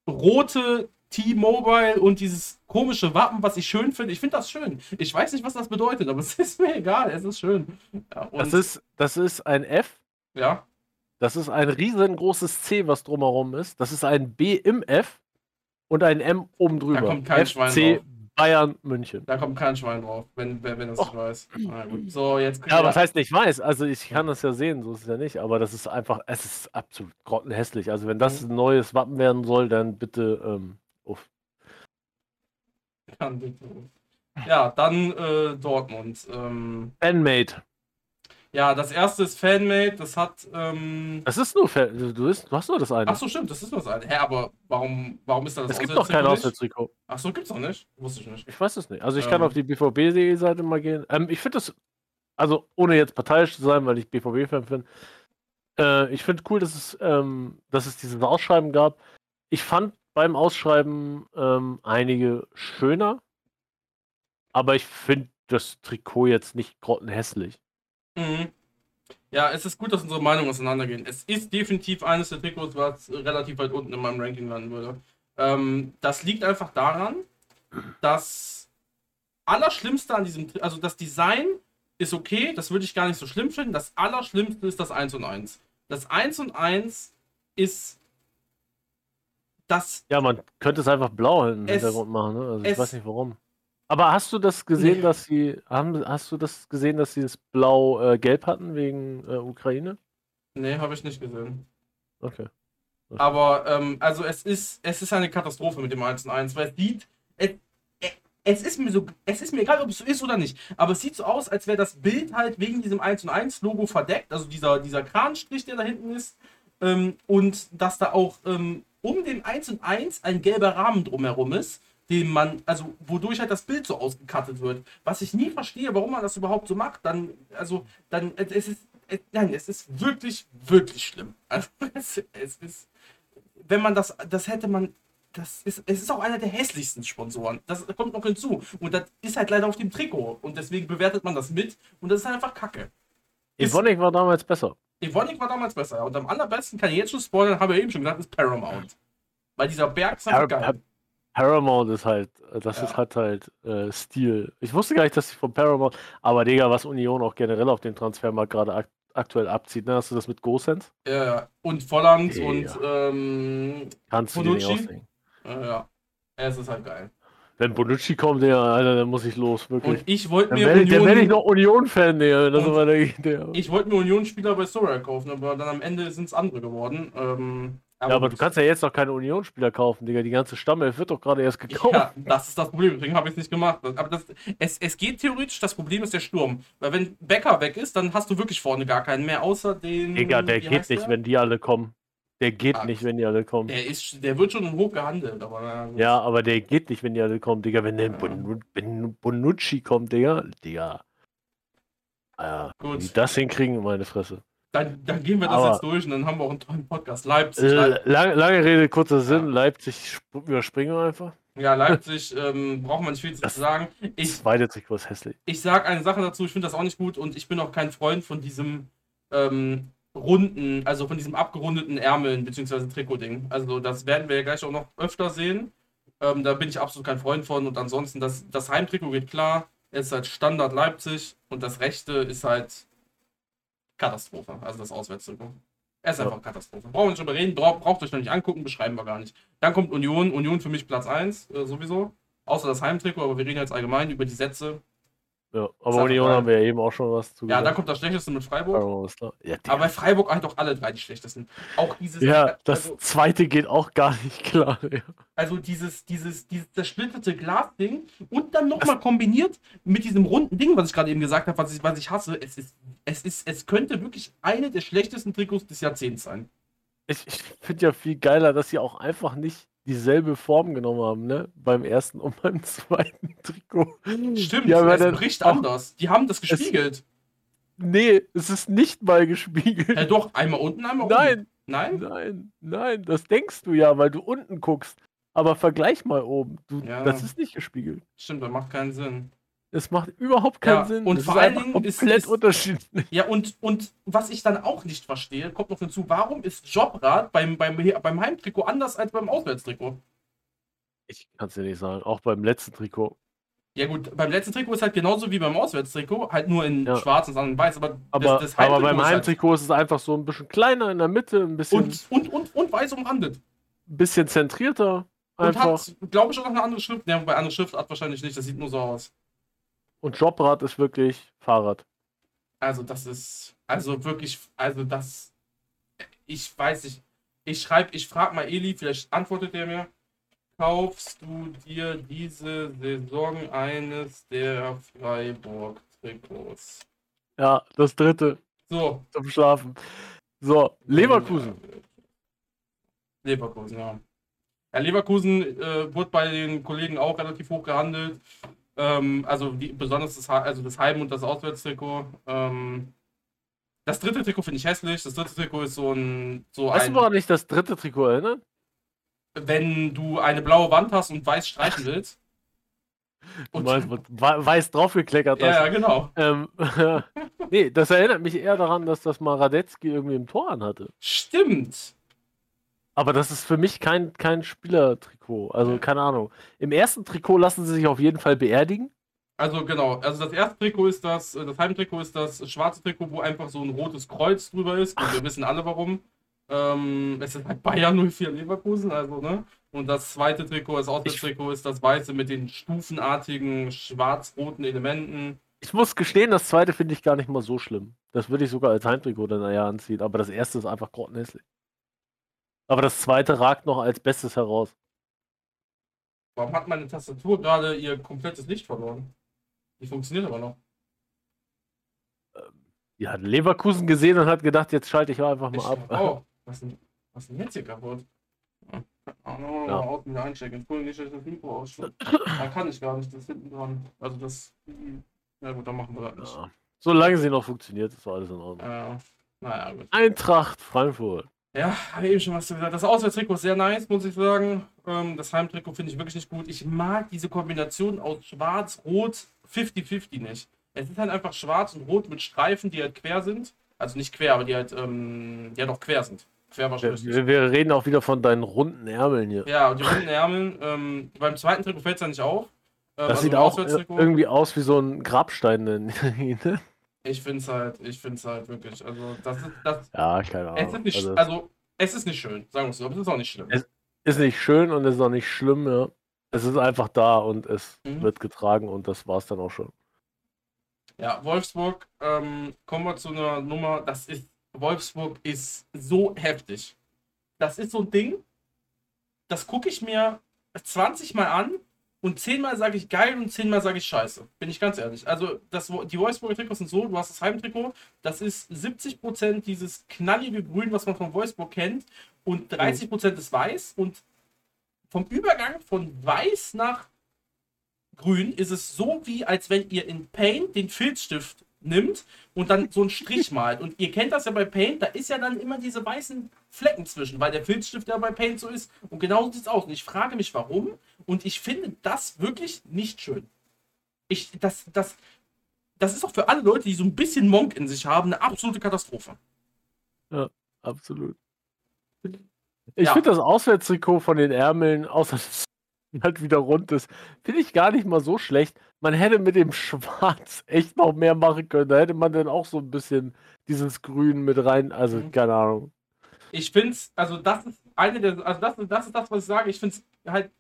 rote T-Mobile und dieses komische Wappen, was ich schön finde. Ich finde das schön. Ich weiß nicht, was das bedeutet, aber es ist mir egal. Es ist schön. Ja, das, ist, das ist ein F. Ja. Das ist ein riesengroßes C, was drumherum ist. Das ist ein B im F und ein M oben drüber. Da kommt kein FC Schwein drauf. Bayern München. Da kommt kein Schwein drauf, wenn, wenn, wenn das nicht weiß. So, jetzt ja, was heißt nicht weiß? Also ich kann das ja sehen, so ist es ja nicht, aber das ist einfach, es ist absolut grottenhässlich. Also wenn das mhm. ein neues Wappen werden soll, dann bitte ähm, Uff. Ja, dann äh, Dortmund. Ähm, Fanmade. Ja, das erste ist Fanmade, das hat. Ähm... Das ist nur Fan. Du, bist, du hast nur das eine. Achso, stimmt, das ist nur das eine. Hä, aber warum, warum ist das Es gibt doch kein Auswärtstrikot. Achso, gibt's noch nicht? Wusste ich nicht. Ich weiß es nicht. Also ich ähm... kann auf die BVB-Seite mal gehen. Ähm, ich finde das, also ohne jetzt parteiisch zu sein, weil ich BVB-Fan bin, äh, ich finde cool, dass es, ähm, dass es dieses Ausschreiben gab. Ich fand beim Ausschreiben ähm, einige schöner, aber ich finde das Trikot jetzt nicht grottenhässlich. Mhm. Ja, es ist gut, dass unsere Meinungen auseinandergehen. Es ist definitiv eines der Trikots, was relativ weit unten in meinem Ranking landen würde. Ähm, das liegt einfach daran, dass Allerschlimmste an diesem, also das Design ist okay, das würde ich gar nicht so schlimm finden. Das Allerschlimmste ist das 1 und 1. Das 1 und 1 ist das. Ja, man könnte es einfach blau im Hintergrund machen, ne? Also ich weiß nicht warum. Aber hast du das gesehen, nee. dass sie haben hast du das gesehen, dass sie das blau-gelb äh, hatten wegen äh, Ukraine? Nee, habe ich nicht gesehen. Okay. okay. Aber ähm, also es ist es ist eine Katastrophe mit dem 1 und 1, weil es sieht es, es ist mir so es ist mir egal, ob es so ist oder nicht, aber es sieht so aus, als wäre das Bild halt wegen diesem 1 und 1 Logo verdeckt, also dieser dieser Kranstrich, der da hinten ist ähm, und dass da auch ähm, um den 1 und 1 ein gelber Rahmen drumherum ist den man, also wodurch halt das Bild so ausgekattet wird. Was ich nie verstehe, warum man das überhaupt so macht, dann, also, dann, es ist, es, nein, es ist wirklich, wirklich schlimm. Also, es, es ist, wenn man das, das hätte man, das ist, es ist auch einer der hässlichsten Sponsoren. Das kommt noch hinzu. Und das ist halt leider auf dem Trikot. Und deswegen bewertet man das mit. Und das ist halt einfach Kacke. Evonik war damals besser. Evonik war damals besser. Und am allerbesten kann ich jetzt schon spoilern, habe ich eben schon gesagt, ist Paramount. Weil dieser Berg ist einfach geil. Paramount ist halt, das ja. ist halt halt äh, Stil. Ich wusste gar nicht, dass sie von Paramount, aber Digga, was Union auch generell auf dem Transfermarkt gerade ak aktuell abzieht, ne? Hast du das mit GoSense? Ja, ja. Und Volland ja. und ähm, Kannst du dir nicht ausdenken. Ja, ja. Es ist halt geil. Wenn Bonucci kommt, der, Alter, dann muss ich los, wirklich. Und ich wollte mir Union... Dann werde ich noch Union-Fan, der, das war der, der. Ich wollte mir Union-Spieler bei Sora kaufen, aber dann am Ende sind es andere geworden. Ähm, aber ja, aber du kannst ja jetzt noch keine Unionsspieler kaufen, Digga. Die ganze Stammelf wird doch gerade erst gekauft. Ja, das ist das Problem. Deswegen habe ich es nicht gemacht. Aber das, es, es geht theoretisch. Das Problem ist der Sturm. Weil wenn Becker weg ist, dann hast du wirklich vorne gar keinen mehr, außer den. Digga, der geht nicht, wenn die alle kommen. Der geht Ach, nicht, wenn die alle kommen. Der, ist, der wird schon hoch gehandelt. Aber, ja, aber der geht nicht, wenn die alle kommen, Digga. Wenn der ja. Bonucci kommt, Digga. Digga. Ja, Gut. die das hinkriegen, meine Fresse. Dann, dann gehen wir das Aber jetzt durch und dann haben wir auch einen tollen Podcast. Leipzig. Äh, Leipzig. Lange, lange, Rede, kurzer Sinn. Ja. Leipzig überspringen wir einfach. Ja, Leipzig ähm, braucht man nicht viel das zu sagen. Ich, zweite Trikot ist hässlich. Ich sage eine Sache dazu, ich finde das auch nicht gut und ich bin auch kein Freund von diesem ähm, runden, also von diesem abgerundeten Ärmeln bzw. Trikot-Ding. Also das werden wir ja gleich auch noch öfter sehen. Ähm, da bin ich absolut kein Freund von und ansonsten das, das Heimtrikot geht klar. Es ist halt Standard Leipzig und das rechte ist halt Katastrophe. Also das Auswärtstrikot. Es ist ja. einfach Katastrophe. Brauchen wir nicht drüber reden, braucht, braucht euch noch nicht angucken, beschreiben wir gar nicht. Dann kommt Union. Union für mich Platz 1, äh, sowieso. Außer das Heimtrikot, aber wir reden jetzt allgemein über die Sätze. Ja, aber Union haben wir ja eben auch schon was zu. Ja, da kommt das Schlechteste mit Freiburg. Ja, aber bei Freiburg halt doch alle drei die Schlechtesten. Auch dieses. Ja, also, das zweite geht auch gar nicht klar. Ja. Also dieses, dieses, dieses zersplitterte Glasding und dann nochmal kombiniert mit diesem runden Ding, was ich gerade eben gesagt habe, was ich, was ich hasse. Es ist, es ist, es könnte wirklich eine der schlechtesten Trikots des Jahrzehnts sein. Ich, ich finde ja viel geiler, dass sie auch einfach nicht dieselbe Form genommen haben, ne? Beim ersten und beim zweiten Trikot. Stimmt, ja, es bricht anders. Die haben das gespiegelt. Es, nee, es ist nicht mal gespiegelt. Ja, doch, einmal unten, einmal nein, oben. Nein? Nein, nein, das denkst du ja, weil du unten guckst. Aber vergleich mal oben. Du, ja. Das ist nicht gespiegelt. Stimmt, das macht keinen Sinn. Es macht überhaupt keinen ja, Sinn. Und das vor allen Dingen ist komplett unterschiedlich. Ja, und, und was ich dann auch nicht verstehe, kommt noch hinzu, warum ist Jobrad beim, beim, beim Heimtrikot anders als beim Auswärtstrikot? Ich kann es dir nicht sagen, auch beim letzten Trikot. Ja gut, beim letzten Trikot ist halt genauso wie beim Auswärtstrikot, halt nur in ja. schwarz und in weiß, aber, aber, das, das aber beim Heimtrikot ist, halt ist, es einfach so ein bisschen kleiner in der Mitte, ein bisschen... Und, und, und, und weiß umrandet. Ein bisschen zentrierter. Einfach. Und hat, glaube ich, auch noch eine andere Schrift. Ja, bei andere Schriftart wahrscheinlich nicht, das sieht nur so aus. Und Jobrad ist wirklich Fahrrad. Also das ist, also wirklich, also das, ich weiß nicht. Ich schreibe, ich frage mal Eli, vielleicht antwortet er mir. kaufst du dir diese Saison eines der Freiburg-Trikots? Ja, das dritte. So. Zum Schlafen. So, Leverkusen. Leverkusen, ja. Ja, Leverkusen äh, wurde bei den Kollegen auch relativ hoch gehandelt. Ähm, also die, besonders das, also das Heim- und das Auswärtstrikot. Ähm, das dritte Trikot finde ich hässlich. Das dritte Trikot ist so ein. So weißt ein, du, woran ich das dritte Trikot erinnere? Wenn du eine blaue Wand hast und weiß streichen willst. Du meinst, weiß draufgekleckert hast. Ja, genau. Ähm, nee, das erinnert mich eher daran, dass das mal Radetzky irgendwie im Tor anhatte. Stimmt. Aber das ist für mich kein, kein Spielertrikot. Also keine Ahnung. Im ersten Trikot lassen sie sich auf jeden Fall beerdigen. Also genau, also das erste Trikot ist das, das Heimtrikot ist das schwarze Trikot, wo einfach so ein rotes Kreuz drüber ist. Und wir wissen alle warum. Ähm, es ist halt Bayern 04 Leverkusen, also ne. Und das zweite Trikot, das Auswärtstrikot, ist das weiße mit den stufenartigen schwarz-roten Elementen. Ich muss gestehen, das zweite finde ich gar nicht mal so schlimm. Das würde ich sogar als Heimtrikot dann eher anziehen. Aber das erste ist einfach grottenhässlich. Aber das zweite ragt noch als Bestes heraus. Warum hat meine Tastatur gerade ihr komplettes Licht verloren? Die funktioniert aber noch. Die hat Leverkusen gesehen und hat gedacht, jetzt schalte ich einfach mal ich, ab. Oh, was ist, was ist denn jetzt hier kaputt? Oh, ja. Auto wieder einstecken. Entschuldigung, nicht, dass ich das Mikro ausschalte. da kann ich gar nicht, das hinten dran. Also das. Ja gut, dann machen wir das nicht. Ja. Solange sie noch funktioniert, ist alles in Ordnung. Ja. Naja, gut. Eintracht Frankfurt. Ja, habe eben schon was gesagt. Das Auswärtstrikot ist sehr nice, muss ich sagen. Ähm, das Heimtrikot finde ich wirklich nicht gut. Ich mag diese Kombination aus Schwarz, Rot, 50-50 nicht. Es ist halt einfach schwarz und rot mit Streifen, die halt quer sind. Also nicht quer, aber die halt, ähm, die halt auch quer sind. Quer wahrscheinlich. Wir, wir, reden auch wieder von deinen runden Ärmeln hier. Ja, und die runden Ärmeln. Ähm, beim zweiten Trikot fällt es ja nicht auf. Ähm, das also sieht auch irgendwie aus wie so ein Grabstein. Ne? Ich finde es halt, ich finde es halt wirklich, also das ist, das, ja, keine Ahnung. Es ist nicht, also, also, es ist nicht schön, sagen wir es so, aber es ist auch nicht schlimm. Es ist nicht schön und es ist auch nicht schlimm, ja. Es ist einfach da und es mhm. wird getragen und das war es dann auch schon. Ja, Wolfsburg, ähm, kommen wir zu einer Nummer, das ist, Wolfsburg ist so heftig. Das ist so ein Ding, das gucke ich mir 20 Mal an und zehnmal sage ich geil und zehnmal sage ich scheiße. Bin ich ganz ehrlich. Also das, die Wolfsburger Trikots sind so, du hast das Heimtrikot, das ist 70% dieses knallige Grün, was man von Wolfsburg kennt und 30% ist weiß und vom Übergang von weiß nach grün ist es so wie, als wenn ihr in Paint den Filzstift nimmt und dann so einen Strich malt. Und ihr kennt das ja bei Paint, da ist ja dann immer diese weißen Flecken zwischen, weil der Filzstift ja bei Paint so ist. Und genau so sieht es aus. Und ich frage mich, warum. Und ich finde das wirklich nicht schön. Ich, das, das, das ist auch für alle Leute, die so ein bisschen Monk in sich haben, eine absolute Katastrophe. Ja, absolut. Ich ja. finde das Auswärtstrikot von den Ärmeln, außer dass es halt wieder rund ist, finde ich gar nicht mal so schlecht man hätte mit dem Schwarz echt noch mehr machen können. Da hätte man dann auch so ein bisschen dieses Grün mit rein. Also, mhm. keine Ahnung. Ich finde es, also das ist eine der, also das, das ist das, was ich sage. Ich finde es halt,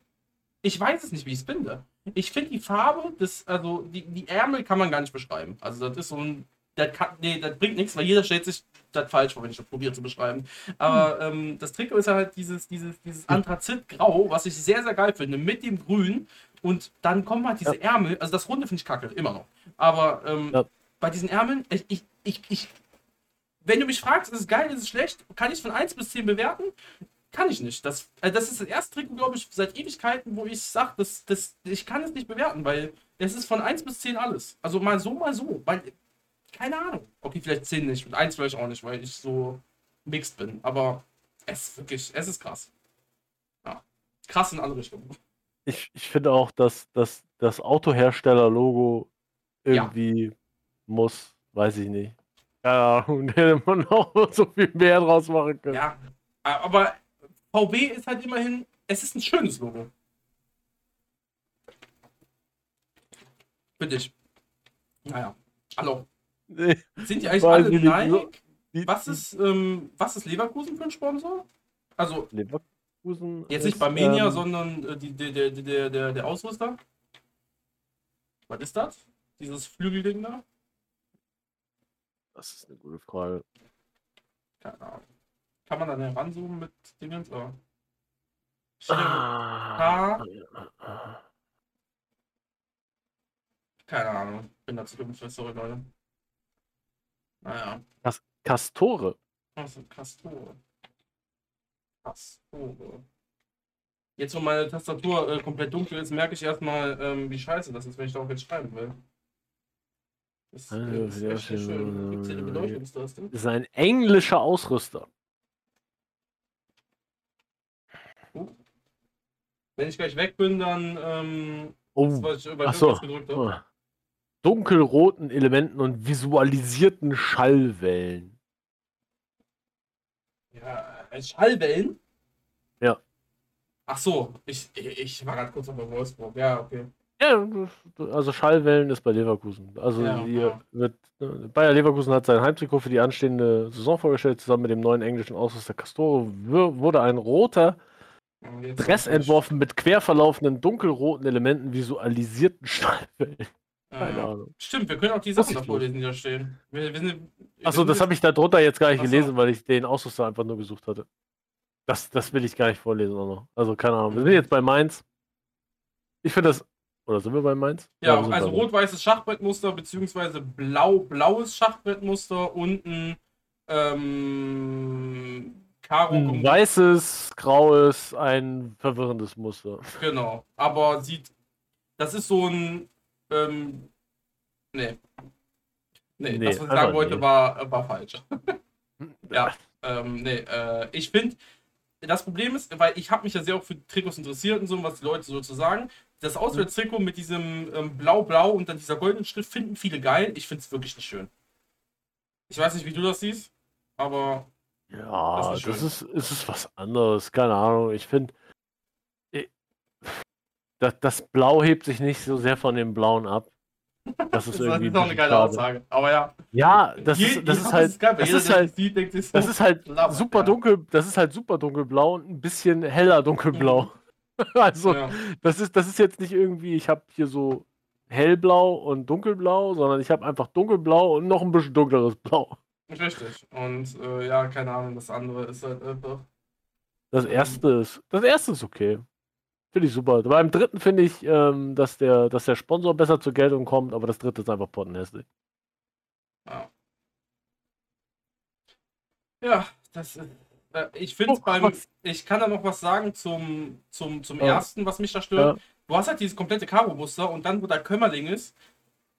ich weiß es nicht, wie ich es finde. Ich finde die Farbe, des, also die, die Ärmel kann man gar nicht beschreiben. Also das ist so ein, das, kann, nee, das bringt nichts, weil jeder stellt sich das falsch vor, wenn ich das probiere zu beschreiben. Aber hm. ähm, das Trikot ist halt dieses, dieses, dieses Anthrazitgrau, was ich sehr, sehr geil finde, mit dem Grün. Und dann kommen halt diese ja. Ärmel, also das Runde finde ich kacke, immer noch. Aber ähm, ja. bei diesen Ärmeln, ich, ich, ich, ich, wenn du mich fragst, ist es geil, ist es schlecht, kann ich es von 1 bis 10 bewerten? Kann ich nicht. Das, äh, das ist das erste Trikot, glaube ich, seit Ewigkeiten, wo ich sage, das, das, ich kann es nicht bewerten, weil es ist von 1 bis 10 alles. Also mal so, mal so. Weil, keine Ahnung. Okay, vielleicht 10 nicht und 1 vielleicht auch nicht, weil ich so mixed bin. Aber es ist wirklich, es ist krass. Ja. Krass in alle Richtungen ich, ich finde auch, dass, dass das Autohersteller-Logo irgendwie ja. muss, weiß ich nicht. Ja, hätte man auch so viel mehr draus machen können. Ja, aber VW ist halt immerhin, es ist ein schönes Logo. Finde ich. Naja, hallo. Nee, Sind die eigentlich alle Nike? Was ist, ähm, was ist Leverkusen für ein Sponsor? Also, Leverkusen? Jetzt nicht Barmenia, ähm, sondern äh, die, die, der, der, der, der Ausrüster. Was ist das? Dieses Flügelding da? Das ist eine gute Frage. Keine Ahnung. Kann man da ranzoomen mit Dingens? Oder? Ah. Keine Ahnung. Bin da zu dumm für sorry, Leute. Naja. Kas Castore. Also Castore. Castore. Jetzt, wo meine Tastatur äh, komplett dunkel ist, merke ich erstmal, ähm, wie scheiße das ist, wenn ich darauf jetzt schreiben will. Das, also, ist schön. schön. Gibt's hier eine Beleuchtungstaste? Das ist ein englischer Ausrüster. Uh. Wenn ich gleich weg bin, dann ähm, oh. das, was ich bei so. gedrückt habe. Dunkelroten Elementen und visualisierten Schallwellen. Ja, Schallwellen? Ja. Ach so, ich, ich war gerade kurz auf Wolfsburg. Ja, okay. Ja, also Schallwellen ist bei Leverkusen. Also ja, ja. Wird, Bayer Leverkusen hat sein Heimtrikot für die anstehende Saison vorgestellt. Zusammen mit dem neuen englischen Ausrüster Castoro wurde ein roter Dress entworfen mit quer verlaufenden dunkelroten Elementen visualisierten Schallwellen. Keine Ahnung. Stimmt, wir können auch die Sachen davor lesen, die da stehen. Achso, das habe ich da drunter jetzt gar nicht Achso. gelesen, weil ich den Ausrüster einfach nur gesucht hatte. Das, das will ich gar nicht vorlesen auch noch. Also keine Ahnung. Wir sind jetzt bei Mainz. Ich finde das. Oder sind wir bei Mainz? Ja, ja also rot-weißes Schachbrettmuster, beziehungsweise blau-blaues Schachbrettmuster und ein ähm, Karo. Ein weißes, graues, ein verwirrendes Muster. Genau. Aber sieht. Das ist so ein. Ähm, nee. Nee, nee das, was ich sagen wollte, nee. war, war falsch. ja. Ähm, nee, äh, ich finde, das Problem ist, weil ich habe mich ja sehr auch für Trikots interessiert und so, was die Leute so zu sagen. Das Auswärtstrikot mit diesem ähm, Blau-Blau und dann dieser goldenen Schrift finden viele geil. Ich finde es wirklich nicht schön. Ich weiß nicht, wie du das siehst, aber. Ja, das ist, das ist, ist was anderes. Keine Ahnung. Ich finde. Das, das Blau hebt sich nicht so sehr von dem Blauen ab. Das ist, das irgendwie ist auch eine geile schade. Aussage. Aber ja. Ja, das ist, das ist halt. Das ist halt, sieht, denkt, das, das ist halt blau, super ja. dunkel. Das ist halt super dunkelblau und ein bisschen heller dunkelblau. Mhm. also, ja. das ist, das ist jetzt nicht irgendwie, ich habe hier so hellblau und dunkelblau, sondern ich habe einfach dunkelblau und noch ein bisschen dunkleres Blau. Richtig. Und äh, ja, keine Ahnung, das andere ist halt einfach. Das erste ist. Das erste ist okay. Finde ich super. Beim dritten finde ich, ähm, dass, der, dass der Sponsor besser zur Geltung kommt, aber das dritte ist einfach pottenhässlich. Ja. Ja, das ist. Äh, ich finde oh, beim. Ich kann da noch was sagen zum, zum, zum ja. ersten, was mich da stört. Ja. Du hast halt dieses komplette Karo-Muster und dann, wo da Kömmerling ist,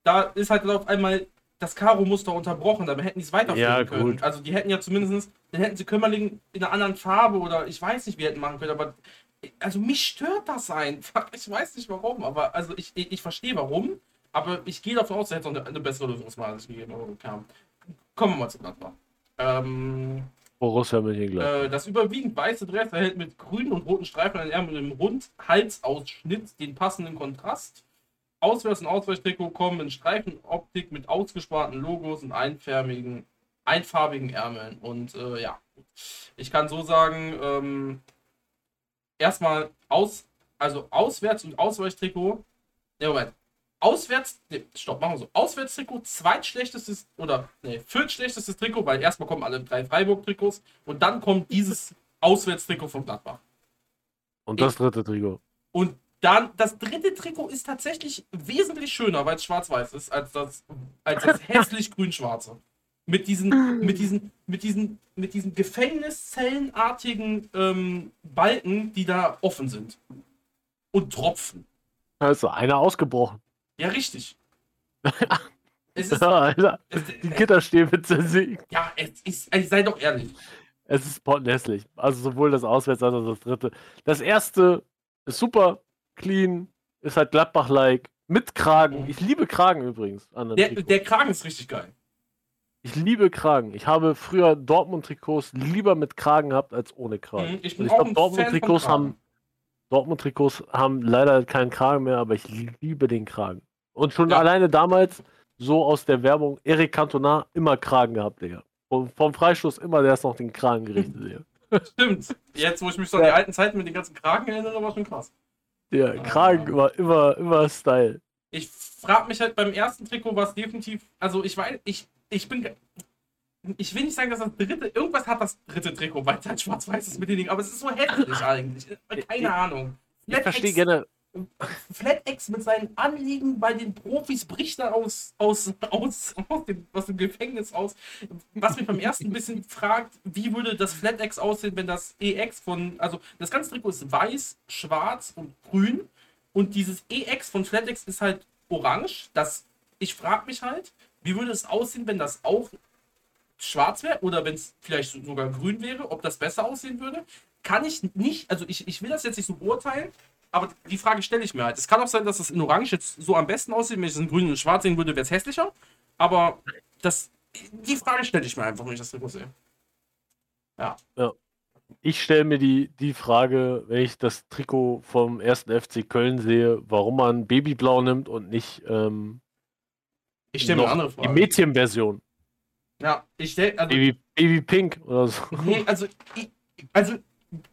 da ist halt auf einmal das Karo-Muster unterbrochen. Damit hätten die es weiterführen ja, können. Also die hätten ja zumindest, dann hätten sie Kömmerling in einer anderen Farbe oder ich weiß nicht, wie hätten machen können, aber also mich stört das einfach. Ich weiß nicht warum, aber also ich, ich, ich verstehe warum, aber ich gehe davon aus, da hätte es eine, eine bessere Lösungswahl gegeben. Kam. Kommen wir mal zu Gladbach. Ähm, Borussia Mönchengladbach. Äh, das überwiegend weiße Dress erhält mit grünen und roten Streifen an Ärmel im Rundhalsausschnitt den passenden Kontrast. Auswärts- und Ausweichtrikot kommen in Streifenoptik mit ausgesparten Logos und einfarbigen, einfarbigen Ärmeln. Und äh, ja, ich kann so sagen, ähm, erstmal aus, also Auswärts- und Ausweichtrikot. Ne, Moment. Auswärts, ne, stopp, machen wir so. Auswärtstrikot, zweitschlechtestes oder ne, viertschlechtestes Trikot, weil erstmal kommen alle drei Freiburg-Trikots und dann kommt dieses Auswärtstrikot von Gladbach. Und das dritte Trikot. Und dann, das dritte Trikot ist tatsächlich wesentlich schöner, weil es schwarz-weiß ist, als das, als das hässlich grün-schwarze mit diesen, mit diesen, mit diesen, mit diesen Gefängniszellenartigen ähm, Balken, die da offen sind. Und tropfen. Also einer ausgebrochen. Ja, richtig. es ist, Alter, es, die Gitterstäbe zersägt. Ja, es ist, also sei doch ehrlich. Es ist pottenhässlich. Also sowohl das Auswärts als auch das dritte. Das erste ist super clean, ist halt Gladbach-like, mit Kragen. Mhm. Ich liebe Kragen übrigens. Der, der Kragen ist richtig geil. Ich liebe Kragen. Ich habe früher Dortmund-Trikots lieber mit Kragen gehabt als ohne Kragen. Mhm, ich, ich glaube, Dortmund-Trikots haben Dortmund-Trikots haben leider keinen Kragen mehr, aber ich liebe den Kragen. Und schon ja. alleine damals, so aus der Werbung, Eric Cantona immer Kragen gehabt, Digga. Und vom Freistoß immer, der ist noch den Kragen gerichtet, Digga. Stimmt. Jetzt, wo ich mich so an die alten Zeiten mit den ganzen Kragen erinnere, war schon krass. Der ah. Kragen war immer, immer Style. Ich frage mich halt beim ersten Trikot, was definitiv, also ich weiß, ich ich bin. ich will nicht sagen, dass das dritte, irgendwas hat das dritte Trikot, weil es halt schwarz-weiß ist mit den Dingen, aber es ist so hässlich eigentlich. Keine Ahnung. Ich verstehe gerne. FlatX mit seinen Anliegen bei den Profis bricht da aus, aus, aus, aus, dem, aus dem Gefängnis aus. Was mich beim ersten ein bisschen fragt, wie würde das FlatX aussehen, wenn das EX von, also das ganze Trikot ist weiß, schwarz und grün und dieses EX von FlatX ist halt orange. Das, ich frage mich halt, wie würde es aussehen, wenn das auch schwarz wäre oder wenn es vielleicht sogar grün wäre, ob das besser aussehen würde? Kann ich nicht, also ich, ich will das jetzt nicht so beurteilen, aber die Frage stelle ich mir halt. Es kann auch sein, dass es in Orange jetzt so am besten aussieht. Wenn ich es in Grün und Schwarz sehen würde, wäre es hässlicher. Aber das, die Frage stelle ich mir einfach, wenn ich das Trikot sehe. Ja. ja. Ich stelle mir die, die Frage, wenn ich das Trikot vom ersten FC Köln sehe, warum man Babyblau nimmt und nicht ähm, ich stelle mir eine andere Frage. Die Mädchenversion. Ja, ich stelle. Also, Baby, Baby Pink oder so. Nee, also, ich, also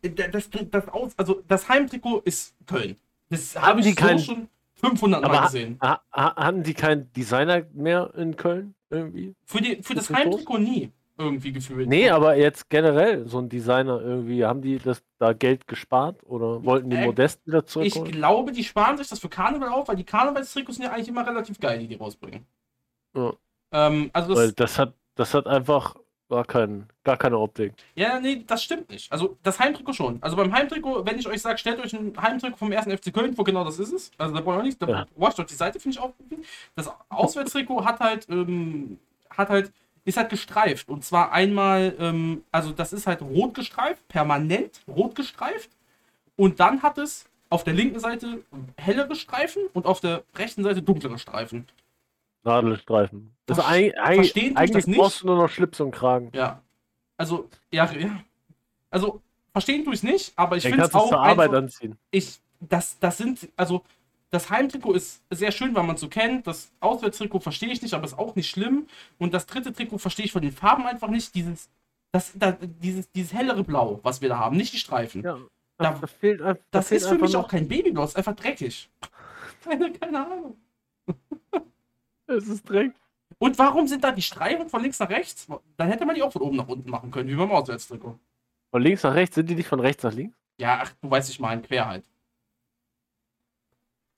das, das, aus, also das Heimtrikot ist Köln. Das habe ich kein, schon 500 Mal gesehen. Ha, hatten die keinen Designer mehr in Köln irgendwie? Für, die, für das, das Heimtrikot nie irgendwie gefühlt. Nee, aber jetzt generell so ein Designer irgendwie, haben die das da Geld gespart oder wollten die äh, Modest wieder zurück? Ich glaube, die sparen sich das für Karneval auf, weil die Karnevalstrikots sind ja eigentlich immer relativ geil, die die rausbringen. Ja. Ähm, also das, weil das hat das hat einfach gar, kein, gar keine Optik. Ja, nee, das stimmt nicht. Also das Heimtrikot schon. Also beim Heimtrikot, wenn ich euch sage, stellt euch ein Heimtrikot vom 1. FC Köln, wo genau das ist es. Also da braucht ihr nichts, da ja. wascht euch die Seite, finde ich auch. Das Auswärtstrikot hat halt, ähm, hat halt, ist halt gestreift. Und zwar einmal, ähm, also das ist halt rot gestreift, permanent rot gestreift. Und dann hat es auf der linken Seite hellere Streifen und auf der rechten Seite dunklere Streifen. Nadelstreifen. Das Ver ist eigentlich, eigentlich das nicht? brauchst du nur noch Schlips und Kragen. Ja. Also, ja, ja. Also, verstehen du es nicht, aber ich finde es auch. Zur Arbeit einfach, anziehen. Ich, das, das sind, also, das Heimtrikot ist sehr schön, weil man es so kennt. Das Auswärtstrikot verstehe ich nicht, aber ist auch nicht schlimm. Und das dritte Trikot verstehe ich von den Farben einfach nicht. Dieses, das, das, dieses, dieses hellere Blau, was wir da haben, nicht die Streifen. Ja, da, das, fehlt, das, das ist für mich auch kein Babyblau, ist einfach dreckig. keine, keine Ahnung. Es ist Dreck. Und warum sind da die Streifen von links nach rechts? Dann hätte man die auch von oben nach unten machen können, wie beim Auswärtstrikot. Von links nach rechts? Sind die nicht von rechts nach links? Ja, ach, du weißt, ich meine, quer halt.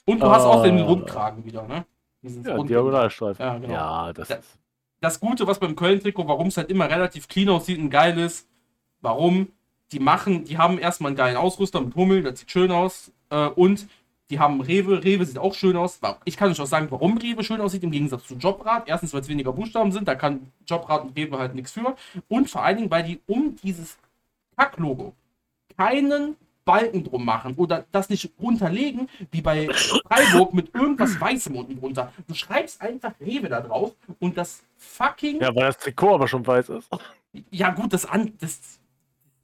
Und du uh, hast auch den ah. Rundkragen wieder, ne? Dieses ja, Diagonalstreifen. Ja, genau. ja, das, das ist. Das Gute, was beim Köln-Trikot, warum es halt immer relativ clean aussieht und geil ist, warum? Die machen, die haben erstmal einen geilen Ausrüster mit Hummel, das sieht schön aus. Äh, und die haben Rewe. Rewe sieht auch schön aus. Ich kann euch auch sagen, warum Rewe schön aussieht, im Gegensatz zu Jobrad. Erstens, weil es weniger Buchstaben sind, da kann Jobrad und Rewe halt nichts für. Und vor allen Dingen, weil die um dieses Kack-Logo keinen Balken drum machen oder das nicht runterlegen, wie bei Freiburg mit irgendwas Weißem unten drunter. Du schreibst einfach Rewe da drauf und das fucking. Ja, weil das Trikot aber schon weiß ist. Ja, gut, das, an, das,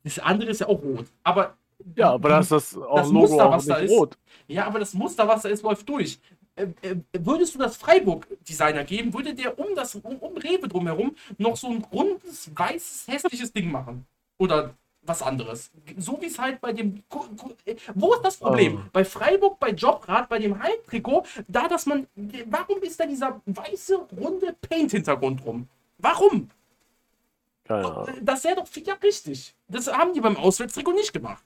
das andere ist ja auch rot. Aber ja, aber das ist das auch das Logo Muster, da ist. Rot. Ja, aber das Muster, was da ist, läuft durch. Äh, äh, würdest du das Freiburg-Designer geben, würde der um das um, um Rewe drumherum noch so ein rundes, weißes, hässliches Ding machen. Oder was anderes. So wie es halt bei dem. Wo ist das Problem? Oh. Bei Freiburg, bei Jobrad, bei dem Halbtrikot, da, dass man. Warum ist da dieser weiße, runde Paint-Hintergrund rum? Warum? Keine Ahnung. Das wäre doch ja richtig. Das haben die beim Auswärtstrikot nicht gemacht.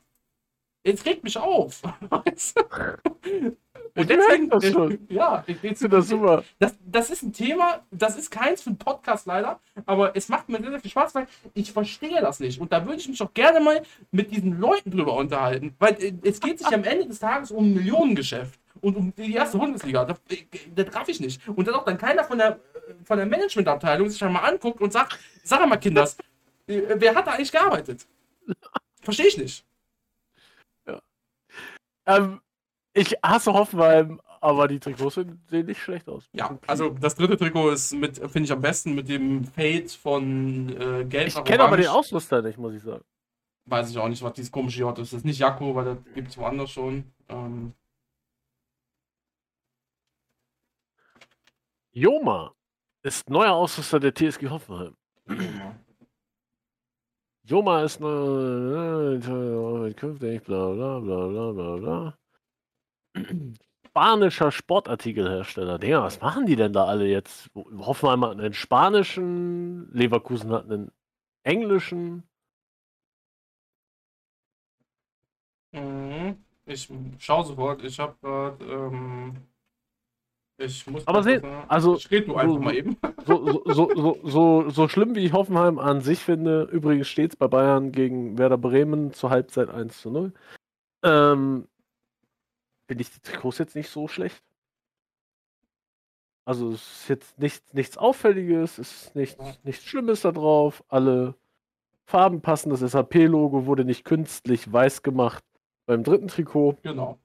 Jetzt regt mich auf. Und deswegen, das schon. ja, ich, ich finde das super. Das, das ist ein Thema, das ist keins für einen Podcast leider, aber es macht mir sehr, sehr viel Spaß, weil ich verstehe das nicht. Und da würde ich mich auch gerne mal mit diesen Leuten drüber unterhalten, weil äh, es geht sich am Ende des Tages um ein Millionengeschäft und um die erste Bundesliga. Das, äh, das traf ich nicht. Und dann auch dann keiner von der, von der Managementabteilung sich einmal anguckt und sagt, sag mal, Kinders, äh, wer hat da eigentlich gearbeitet? Verstehe ich nicht. Ähm, ich hasse Hoffenheim, aber die Trikots sehen nicht schlecht aus. Ja, also das dritte Trikot ist mit, finde ich am besten, mit dem Fade von äh, Gelb. Ich kenne aber den Ausrüster nicht, muss ich sagen. Weiß ich auch nicht, was dieses komische J ist. Das ist nicht Jakko, weil das gibt es woanders schon. Ähm. Joma ist neuer Ausrüster der TSG Hoffenheim. Joma. Joma ist eine künftig, bla bla bla bla bla bla. spanischer Sportartikelhersteller. Digga, was machen die denn da alle jetzt? Hoffenheim hat einen spanischen, Leverkusen hat einen englischen. Mhm. Ich schaue sofort. Ich habe gerade. Ähm, ich muss. Aber seht, also. Ich rede nur einfach mal eben. So, so, so, so, so, schlimm wie ich Hoffenheim an sich finde, übrigens steht es bei Bayern gegen Werder Bremen zur Halbzeit 1 zu 0. Ähm, finde ich die Trikots jetzt nicht so schlecht. Also es ist jetzt nichts, nichts Auffälliges, es ist nichts, nichts Schlimmes da drauf. Alle Farben passen. Das SAP-Logo wurde nicht künstlich weiß gemacht beim dritten Trikot. Genau.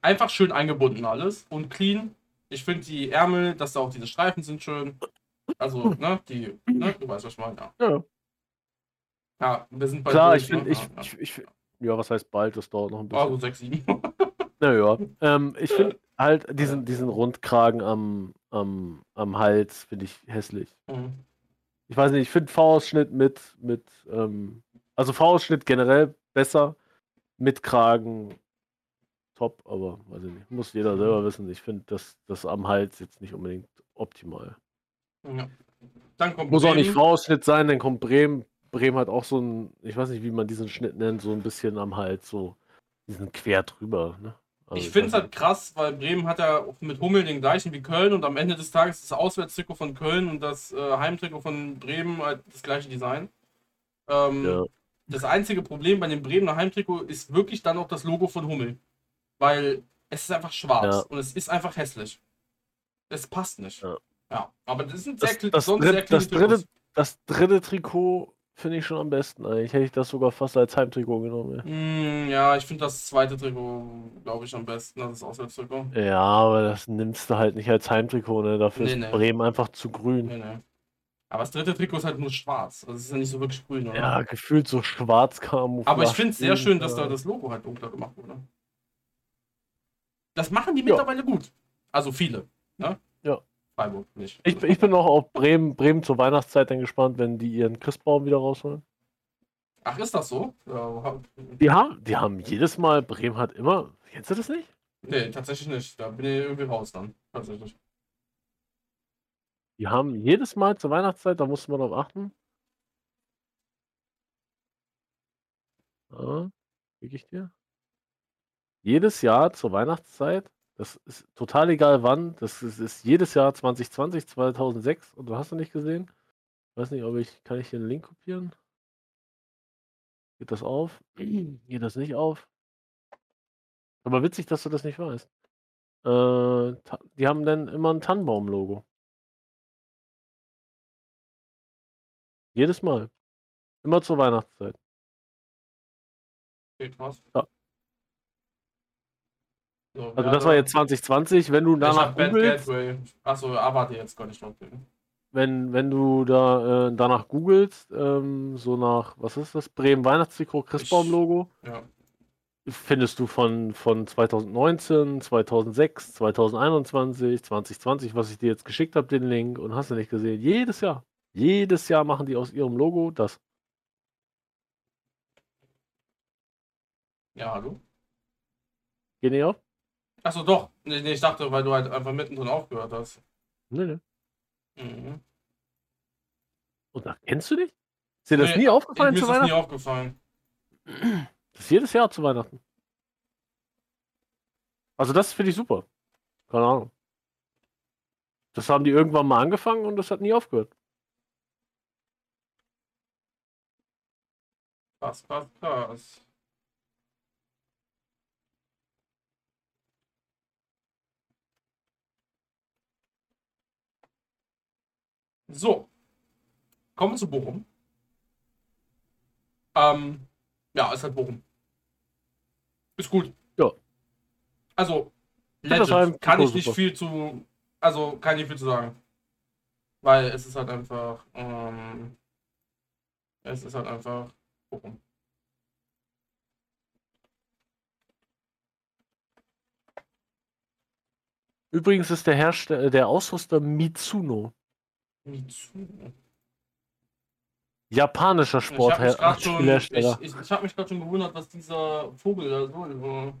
Einfach schön eingebunden alles und clean. Ich finde die Ärmel, dass da auch diese Streifen sind schön. Also, ne, die, ne, du weißt, was ich meine. Ja. ja. Ja, wir sind bei Klar, ich finde, ne? ich, ja. ich, ich, ja, was heißt bald? Das dauert noch ein bisschen. Also 6, 7. naja, ähm, ich finde halt diesen, diesen Rundkragen am, am, am Hals, finde ich hässlich. Mhm. Ich weiß nicht, ich finde V-Ausschnitt mit, mit ähm, also V-Ausschnitt generell besser, mit Kragen top, aber weiß ich nicht, muss jeder selber wissen. Ich finde das, das am Hals jetzt nicht unbedingt optimal. Ja. Dann kommt muss Bremen. auch nicht V-Ausschnitt sein, dann kommt Bremen, Bremen hat auch so ein, ich weiß nicht, wie man diesen Schnitt nennt, so ein bisschen am Hals, so diesen quer drüber. Ne? Also ich finde es halt krass, weil Bremen hat ja mit Hummel den gleichen wie Köln und am Ende des Tages ist das Auswärtstrikot von Köln und das äh, Heimtrikot von Bremen halt das gleiche Design. Ähm, ja. Das einzige Problem bei dem Bremener Heimtrikot ist wirklich dann auch das Logo von Hummel. Weil es ist einfach schwarz ja. und es ist einfach hässlich. Es passt nicht. Ja, ja. aber das sind sehr, das, das, sonst dritt, sehr das dritte, das dritte Trikot finde ich schon am besten eigentlich. Hätte ich das sogar fast als Heimtrikot genommen. Ja, mm, ja ich finde das zweite Trikot, glaube ich, am besten. Das ist Auswärtstrikot. Ja, aber das nimmst du halt nicht als Heimtrikot, ne? Dafür nee, ist nee. Bremen einfach zu grün. Nee, nee. Aber das dritte Trikot ist halt nur schwarz. Also es ist ja nicht so wirklich grün, oder? Ja, gefühlt so schwarz kam. Aber ich finde es sehr schön, dass da das Logo halt dunkler gemacht wurde. Das machen die mittlerweile ja. gut. Also viele. Ne? Ja. Freiburg nicht. Ich, ich bin auch auf Bremen, Bremen zur Weihnachtszeit dann gespannt, wenn die ihren Christbaum wieder rausholen. Ach, ist das so? Ja. Die, haben, die haben jedes Mal, Bremen hat immer. Kennst du das nicht? Nee, tatsächlich nicht. Da bin ich irgendwie raus dann. Tatsächlich. Die haben jedes Mal zur Weihnachtszeit, da musste man darauf achten. Ja, krieg ich dir. Jedes Jahr zur Weihnachtszeit das ist total egal wann. Das ist, ist jedes Jahr 2020, 2006 und du hast du nicht gesehen. Ich weiß nicht, ob ich, kann ich hier einen Link kopieren? Geht das auf? Geht das nicht auf? Aber witzig, dass du das nicht weißt. Äh, die haben dann immer ein Tannenbaum-Logo. Jedes Mal. Immer zur Weihnachtszeit. Ja. So, also das war jetzt 2020, wenn du danach googelst. Achso, ah, warte, jetzt kann ich noch wenn, wenn du da äh, danach googelst, ähm, so nach, was ist das? Bremen Weihnachtstrikot, Christbaum-Logo. Ja. Findest du von, von 2019, 2006, 2021, 2020, was ich dir jetzt geschickt habe, den Link und hast du nicht gesehen. Jedes Jahr. Jedes Jahr machen die aus ihrem Logo das. Ja, hallo? Geh nicht auf? Achso, doch. Nee, nee, ich dachte, weil du halt einfach mittendrin aufgehört hast. Nee, nee. Mhm. Und da kennst du dich? Ist dir das nee, nie aufgefallen zu ist Weihnachten? Mir nie aufgefallen. Das ist jedes Jahr zu Weihnachten. Also das finde ich super. Keine Ahnung. Das haben die irgendwann mal angefangen und das hat nie aufgehört. Krass, krass, krass. So. Kommen wir zu Bochum. Ähm, ja, ist halt Bochum. Ist gut. Ja. Also, Legend kann ich nicht viel zu. Also, kann ich viel zu sagen. Weil es ist halt einfach. Ähm, es ist halt einfach Bochum. Übrigens ist der Hersteller, der Ausrüster Mitsuno. Mitsuno. Japanischer Sporthersteller. Ich, ich, habe mich gerade schon gewundert, was dieser Vogel da so.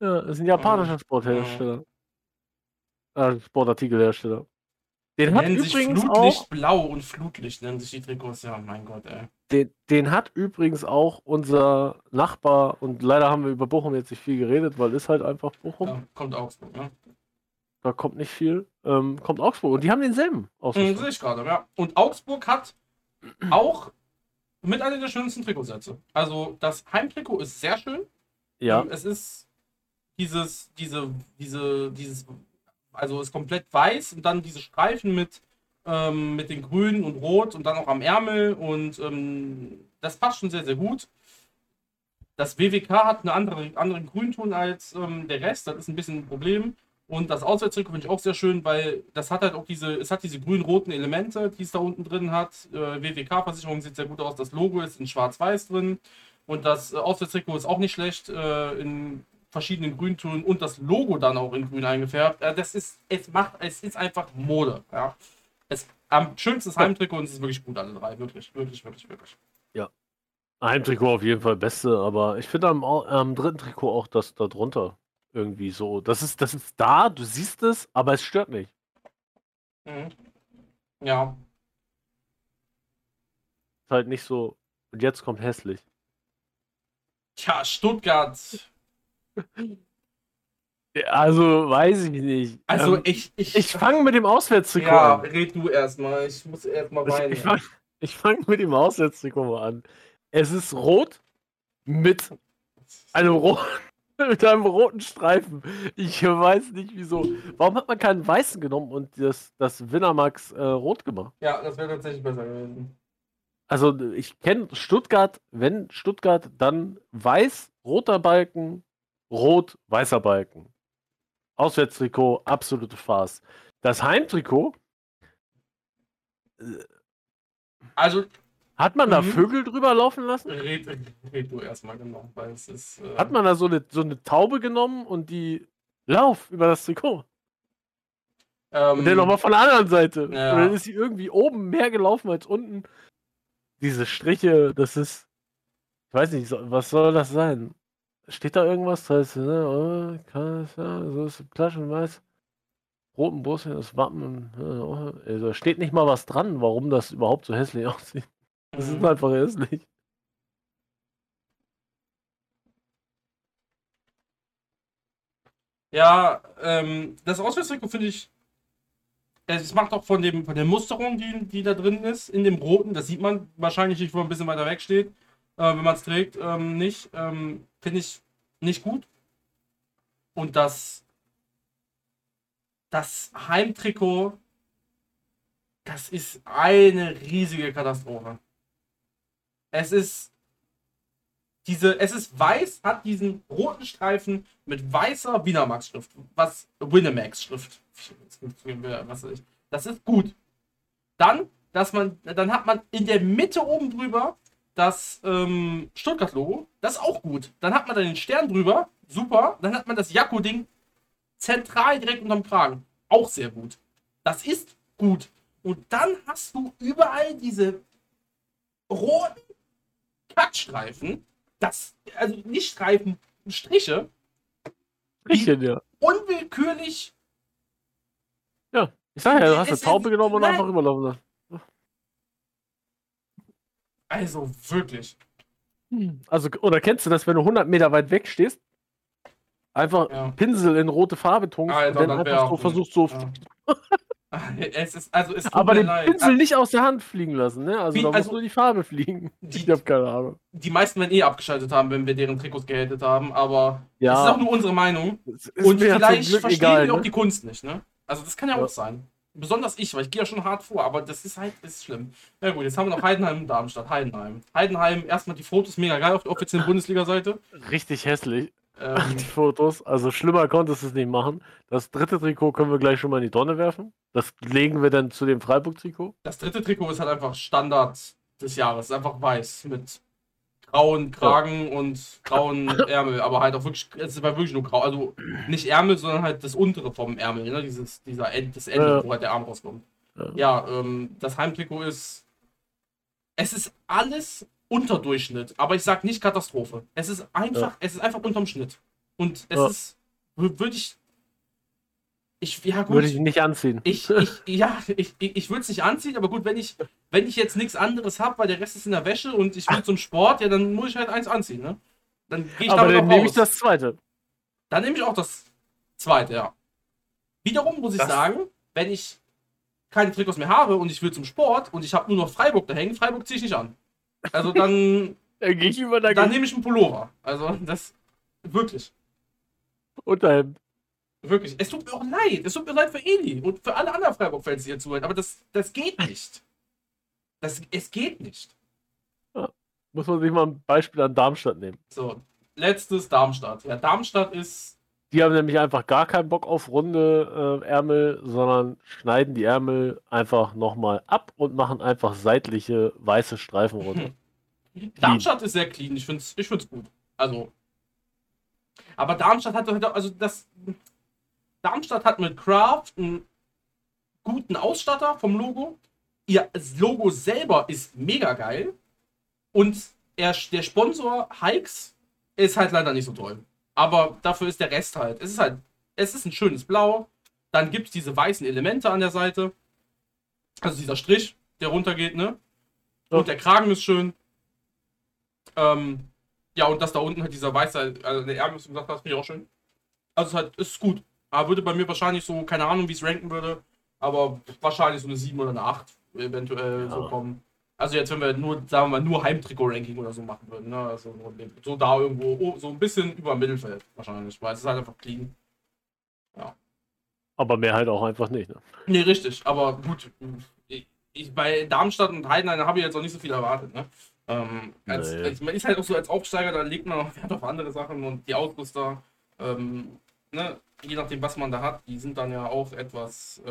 Ja, ist ein japanischer Sporthersteller. Äh, Sportartikelhersteller. Den hat übrigens Flutlicht auch, Blau und Flutlicht nennen sich die Trikots, ja, mein Gott, ey. Den, den, hat übrigens auch unser Nachbar, und leider haben wir über Bochum jetzt nicht viel geredet, weil ist halt einfach Bochum. Ja, kommt Augsburg, ne? Da kommt nicht viel. Ähm, kommt Augsburg. Und die haben denselben. Mhm, sehe ich gerade, ja. Und Augsburg hat auch mit einer der schönsten Trikotsätze. Also das Heimtrikot ist sehr schön. Ja. Ähm, es ist dieses, diese, diese, dieses also ist komplett weiß und dann diese Streifen mit, ähm, mit den Grün und Rot und dann auch am Ärmel und ähm, das passt schon sehr, sehr gut. Das WWK hat einen andere, anderen Grünton als ähm, der Rest, das ist ein bisschen ein Problem. Und das Auswärtstrikot finde ich auch sehr schön, weil das hat halt auch diese, es hat diese grün-roten Elemente, die es da unten drin hat. Äh, WWK-Versicherung sieht sehr gut aus, das Logo ist in schwarz-weiß drin. Und das äh, Auswärtstrikot ist auch nicht schlecht, äh, in verschiedenen Grüntönen und das Logo dann auch in grün eingefärbt. Äh, das ist, es macht, es ist einfach Mode. Ja. Es, am schönsten Heimtrikot und es ist wirklich gut, alle drei. Wirklich, wirklich, wirklich, wirklich. Ja. Heimtrikot auf jeden Fall beste, aber ich finde am, am dritten Trikot auch das da drunter irgendwie so. Das ist, das ist da, du siehst es, aber es stört nicht. Mhm. Ja. Ist halt nicht so. Und jetzt kommt hässlich. Tja, Stuttgart also, weiß ich nicht. Also, ähm, ich. Ich, ich fange mit dem Auswärtstrikot ja, an. Ja, red du erstmal. Ich muss erstmal weinen. Ich, ich fange fang mit dem Auswärtstrikot an. Es ist rot mit einem roten. Mit einem roten Streifen. Ich weiß nicht wieso. Warum hat man keinen weißen genommen und das, das Winnermax äh, rot gemacht? Ja, das wäre tatsächlich besser gewesen. Also, ich kenne Stuttgart, wenn Stuttgart, dann weiß, roter Balken, Rot, weißer Balken. Auswärtstrikot, absolute Farce. Das Heimtrikot. Also. Hat man da mhm. Vögel drüber laufen lassen? Red, red du erstmal genau, weil es ist. Äh Hat man da so eine, so eine Taube genommen und die Lauf über das Trikot? Ähm, und dann nochmal von der anderen Seite. Ja. Und dann ist sie irgendwie oben mehr gelaufen als unten. Diese Striche, das ist. Ich weiß nicht, was soll das sein? Steht da irgendwas? Das heißt, ne, oh, kann es, ja, so ist Klatsch und weiß. Roten Bus, das Wappen. Oh, also steht nicht mal was dran, warum das überhaupt so hässlich aussieht. Das ist mhm. einfach hässlich. Ja, ähm, das Auswärtstrikot finde ich. Es macht auch von, dem, von der Musterung, die, die da drin ist, in dem Roten, das sieht man wahrscheinlich nicht, wo ein bisschen weiter weg steht äh, wenn man es trägt, ähm, nicht. Ähm, Finde ich nicht gut. Und das, das Heimtrikot, das ist eine riesige Katastrophe. Es ist diese, es ist weiß, hat diesen roten Streifen mit weißer Winamax-Schrift, was Winamax-Schrift. Das ist gut. Dann, dass man, dann hat man in der Mitte oben drüber das ähm, Stuttgart-Logo. Das ist auch gut. Dann hat man da den Stern drüber. Super. Dann hat man das Jakko-Ding zentral direkt unterm Kragen. Auch sehr gut. Das ist gut. Und dann hast du überall diese roten Kackstreifen. Das, also nicht Streifen, Striche. Striche, ja. Unwillkürlich. Ja, ich sag ja, du hast eine Taube genommen und einfach überlaufen lassen. Also wirklich. Hm. Also, oder kennst du das, wenn du 100 Meter weit weg stehst? Einfach ja. Pinsel in rote Farbe tunkst Alter, und dann einfach so versuchst so. Ja. es ist, also es Aber den leid. Pinsel nicht aus der Hand fliegen lassen, ne? Also Wie, da muss also, nur die Farbe fliegen. Die, ich hab keine Ahnung. Die meisten werden eh abgeschaltet haben, wenn wir deren Trikots gehatet haben, aber ja. das ist auch nur unsere Meinung. Und vielleicht verstehen egal, wir auch ne? die Kunst nicht, ne? Also das kann ja, ja. auch sein. Besonders ich, weil ich gehe ja schon hart vor, aber das ist halt ist schlimm. Na gut, jetzt haben wir noch Heidenheim und Darmstadt. Heidenheim. Heidenheim, erstmal die Fotos mega geil auf der offiziellen Bundesliga-Seite. Richtig hässlich. Ähm, die Fotos. Also schlimmer konntest du es nicht machen. Das dritte Trikot können wir gleich schon mal in die Tonne werfen. Das legen wir dann zu dem Freiburg-Trikot. Das dritte Trikot ist halt einfach Standard des Jahres. Ist einfach weiß mit grauen Kragen ja. und grauen Ärmel, aber halt auch wirklich, es war wirklich nur grau, also nicht Ärmel, sondern halt das untere vom Ärmel, ne? Dieses, dieser End, das Ende, ja. wo halt der Arm rauskommt. Ja, ja ähm, das Heimtrikot ist, es ist alles Unterdurchschnitt, aber ich sag nicht Katastrophe. Es ist einfach, es ist einfach unterm Schnitt. Und es ja. ist, würde ich. Ich, ja, gut. Würde ich nicht anziehen. Ich, ich, ja, ich, ich, ich würde es nicht anziehen, aber gut, wenn ich, wenn ich jetzt nichts anderes habe, weil der Rest ist in der Wäsche und ich will zum Sport, ja, dann muss ich halt eins anziehen, ne? Dann gehe ich Aber dann nehme ich das zweite. Dann nehme ich auch das zweite, ja. Wiederum muss ich das sagen, wenn ich keine Trikots mehr habe und ich will zum Sport und ich habe nur noch Freiburg da hängen, Freiburg ziehe ich nicht an. Also dann. dann gehe ich über da Dann nehme ich einen Pullover. Also das. Wirklich. Unterhemd. Wirklich. Es tut mir auch leid. Es tut mir leid für Eli und für alle anderen Freiburg-Fans, die hier zuhören. Aber das, das geht nicht. Das, es geht nicht. Ja. Muss man sich mal ein Beispiel an Darmstadt nehmen. So, letztes Darmstadt. Ja, Darmstadt ist die haben nämlich einfach gar keinen Bock auf runde äh, Ärmel, sondern schneiden die Ärmel einfach nochmal ab und machen einfach seitliche weiße Streifen runter. Darmstadt ist sehr clean, ich finde es ich find's gut. Also. Aber Darmstadt hat halt, also das. Darmstadt hat mit Craft einen guten Ausstatter vom Logo. Ihr Logo selber ist mega geil. Und er, der Sponsor Hikes ist halt leider nicht so toll. Aber dafür ist der Rest halt. Es ist halt, es ist ein schönes Blau. Dann gibt es diese weißen Elemente an der Seite. Also dieser Strich, der runtergeht, ne? Und der Kragen ist schön. Ähm, ja, und das da unten hat dieser weiße, also der Ärmel, gesagt hast, finde ich auch schön. Also es halt, ist gut. Aber würde bei mir wahrscheinlich so, keine Ahnung, wie es ranken würde, aber wahrscheinlich so eine 7 oder eine 8 eventuell ja. so kommen. Also jetzt, wenn wir nur, sagen wir mal, nur Heimtrikot-Ranking oder so machen würden, ne? Also so da irgendwo, oh, so ein bisschen über Mittelfeld wahrscheinlich, weil es ist halt einfach clean. Ja. Aber mehr halt auch einfach nicht, ne? Nee, richtig. Aber gut, ich, ich bei Darmstadt und Heidenheim habe ich jetzt auch nicht so viel erwartet, ne? Ähm, als, nee. als, man ist halt auch so als Aufsteiger, da legt man auch Wert auf andere Sachen und die Ausrüster, ähm, ne, je nachdem, was man da hat, die sind dann ja auch etwas. Äh,